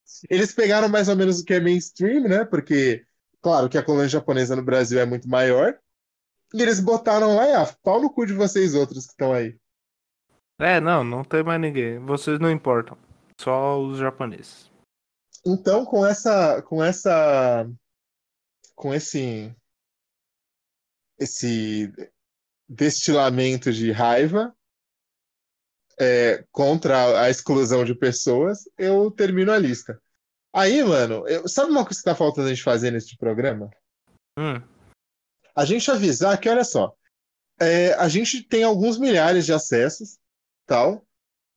Sim. Eles pegaram mais ou menos o que é mainstream, né? Porque, claro, que a colônia japonesa no Brasil é muito maior. E eles botaram lá e, ah, pau no cu de vocês outros que estão aí. É, não, não tem mais ninguém. Vocês não importam. Só os japoneses. Então, com essa. Com essa. Com esse. Esse destilamento de raiva é, contra a exclusão de pessoas, eu termino a lista. Aí, mano, eu, sabe uma coisa que tá faltando a gente fazer nesse programa? Hum. A gente avisar que, olha só, é, a gente tem alguns milhares de acessos, tal.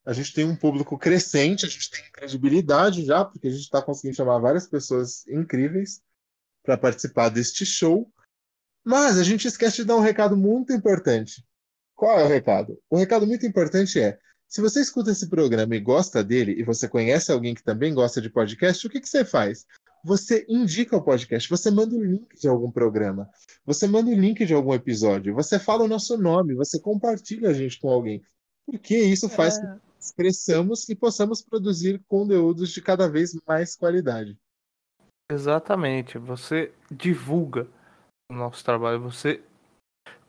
A gente tem um público crescente, a gente tem credibilidade já, porque a gente está conseguindo chamar várias pessoas incríveis para participar deste show. Mas a gente esquece de dar um recado muito importante. Qual é o recado? O recado muito importante é: se você escuta esse programa e gosta dele, e você conhece alguém que também gosta de podcast, o que, que você faz? Você indica o podcast, você manda o link de algum programa, você manda o link de algum episódio, você fala o nosso nome, você compartilha a gente com alguém. Porque isso faz é... cresçamos e possamos produzir conteúdos de cada vez mais qualidade. Exatamente. Você divulga o nosso trabalho, você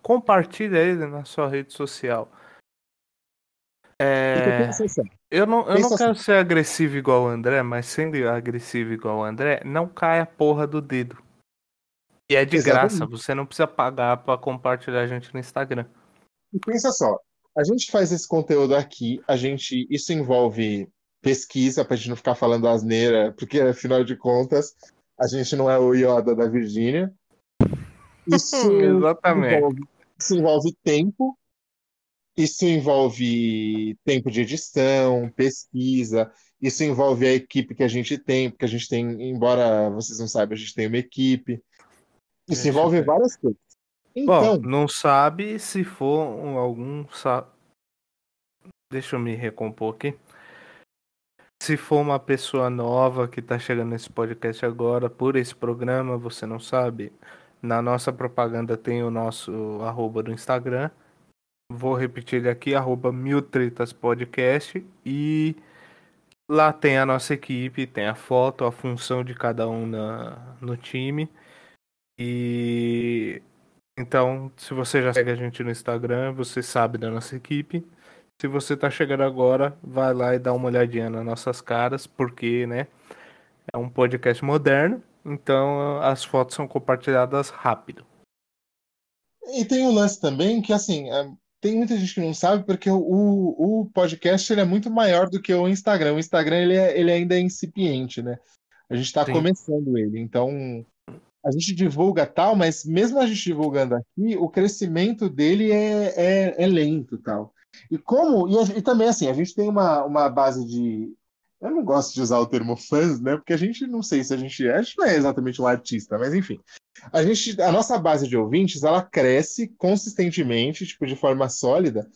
compartilha ele na sua rede social. É... Eu não, eu não quero assim. ser agressivo igual o André, mas sendo agressivo igual o André, não cai a porra do dedo. E é de Exatamente. graça, você não precisa pagar para compartilhar a gente no Instagram. E pensa só, a gente faz esse conteúdo aqui, a gente isso envolve pesquisa pra gente não ficar falando asneira, porque afinal de contas, a gente não é o Yoda da Virgínia. Isso Exatamente. Envolve, isso envolve tempo, isso envolve tempo de edição, pesquisa, isso envolve a equipe que a gente tem, porque a gente tem, embora vocês não saibam, a gente tem uma equipe. Isso envolve várias coisas. Então, Bom, não sabe se for algum. Deixa eu me recompor aqui. Se for uma pessoa nova que está chegando nesse podcast agora, por esse programa, você não sabe. Na nossa propaganda tem o nosso arroba do Instagram Vou repetir ele aqui, arroba Mil Tretas Podcast. E lá tem a nossa equipe, tem a foto, a função de cada um na, no time. E então, se você já segue a gente no Instagram, você sabe da nossa equipe. Se você está chegando agora, vai lá e dá uma olhadinha nas nossas caras, porque, né, é um podcast moderno, então as fotos são compartilhadas rápido. E tem um lance também que, assim, é, tem muita gente que não sabe porque o, o podcast ele é muito maior do que o Instagram. O Instagram ele, é, ele ainda é incipiente, né? A gente está começando ele. Então, a gente divulga tal, mas mesmo a gente divulgando aqui, o crescimento dele é, é, é lento tal. E como. E, e, também, assim, a gente tem uma, uma base de. Eu não gosto de usar o termo fãs, né? Porque a gente não sei se a gente. A gente não é exatamente um artista, mas enfim a gente, a nossa base de ouvintes, ela cresce consistentemente, tipo, de forma sólida,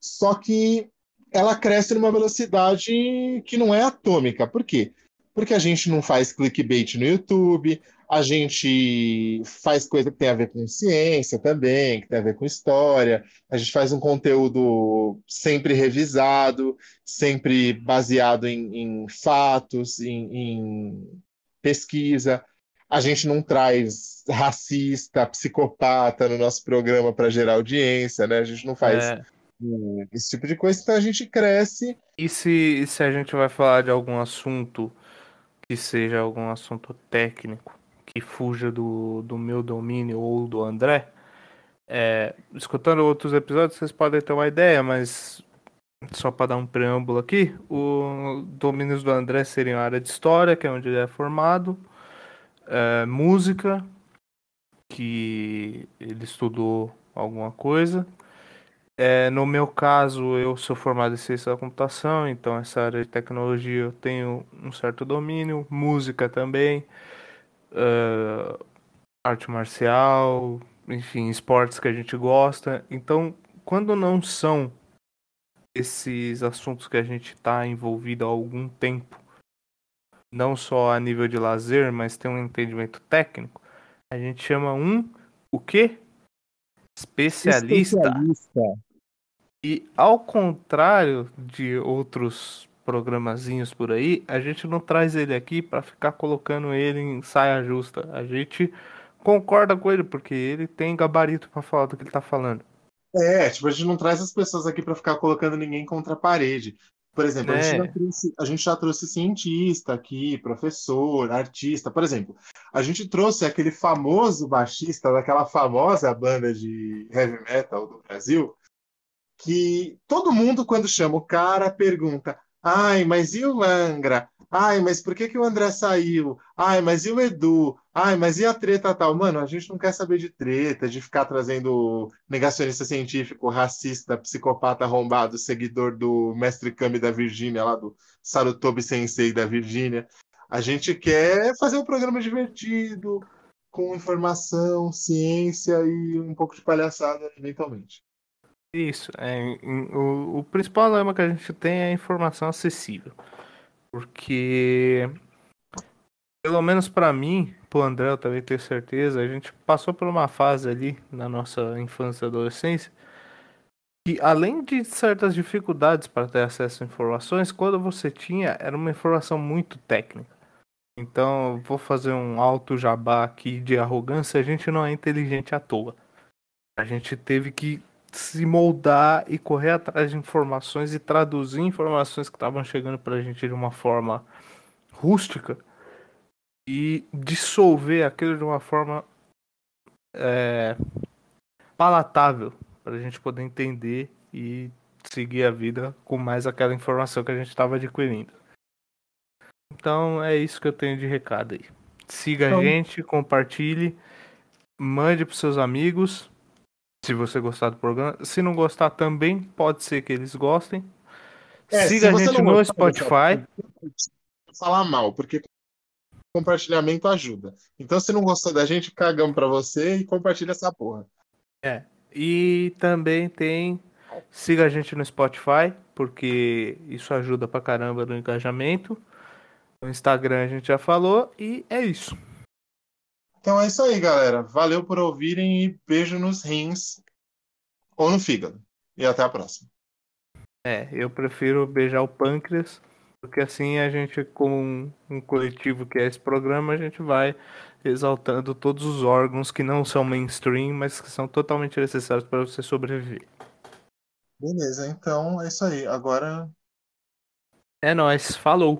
só que ela cresce numa velocidade que não é atômica. Por quê? Porque a gente não faz clickbait no YouTube, a gente faz coisa que tem a ver com ciência também, que tem a ver com história, a gente faz um conteúdo sempre revisado, sempre baseado em, em fatos, em, em pesquisa a gente não traz racista, psicopata no nosso programa para gerar audiência, né? A gente não faz é. esse tipo de coisa, então a gente cresce. E se, se a gente vai falar de algum assunto que seja algum assunto técnico, que fuja do, do meu domínio ou do André, é, escutando outros episódios vocês podem ter uma ideia, mas só para dar um preâmbulo aqui, o domínios do André seriam a área de história, que é onde ele é formado, é, música, que ele estudou alguma coisa. É, no meu caso, eu sou formado em ciência da computação, então essa área de tecnologia eu tenho um certo domínio, música também, uh, arte marcial, enfim, esportes que a gente gosta. Então, quando não são esses assuntos que a gente está envolvido há algum tempo, não só a nível de lazer, mas tem um entendimento técnico, a gente chama um o quê? Especialista. Especialista. E ao contrário de outros programazinhos por aí, a gente não traz ele aqui para ficar colocando ele em saia justa. A gente concorda com ele porque ele tem gabarito para falar do que ele tá falando. É, tipo, a gente não traz as pessoas aqui para ficar colocando ninguém contra a parede. Por exemplo, a, gente É. já trouxe, a gente já trouxe cientista aqui, professor, artista. Por exemplo, a gente trouxe aquele famoso baixista daquela famosa banda de heavy metal do Brasil, que todo mundo, quando chama o cara, pergunta: ai, mas e o Angra? Ai, mas por que que o André saiu? Ai, mas e o Edu? Ai, mas e a treta tal? Mano, a gente não quer saber de treta, de ficar trazendo negacionista científico, racista, psicopata arrombado, seguidor do Mestre Kami da Virgínia, lá do Sarutobi Sensei da Virgínia. A gente quer fazer um programa divertido, com informação, ciência e um pouco de palhaçada, eventualmente. Isso, é, o, o principal lema que a gente tem é a informação acessível. Porque, pelo menos pra mim, pro André eu também tenho certeza, a gente passou por uma fase ali na nossa infância e adolescência que, além de certas dificuldades para ter acesso a informações, quando você tinha, era uma informação muito técnica. Então, vou fazer um alto jabá aqui de arrogância, a gente não é inteligente à toa. A gente teve que se moldar e correr atrás de informações e traduzir informações que estavam chegando pra gente de uma forma rústica e dissolver aquilo de uma forma é, palatável para a gente poder entender e seguir a vida com mais aquela informação que a gente estava adquirindo. Então é isso que eu tenho de recado aí. Siga a Então- gente, compartilhe, mande para seus amigos. Se você gostar do programa, se não gostar também, pode ser que eles gostem. É, Siga a gente no gostar, Spotify. falar mal, porque compartilhamento ajuda. Então, se não gostou da gente, cagamos pra você e compartilha essa porra. E também tem. Siga a gente no Spotify, porque isso ajuda pra caramba no engajamento. No Instagram a gente já falou. E é isso. Então é isso aí, galera. Valeu por ouvirem e beijo nos rins ou no fígado. E até a próxima. É, eu prefiro beijar o pâncreas, porque assim a gente, como um, coletivo que é esse programa, a gente vai exaltando todos os órgãos que não são mainstream, mas que são totalmente necessários para você sobreviver. Beleza, então é isso aí. Agora É nóis, falou!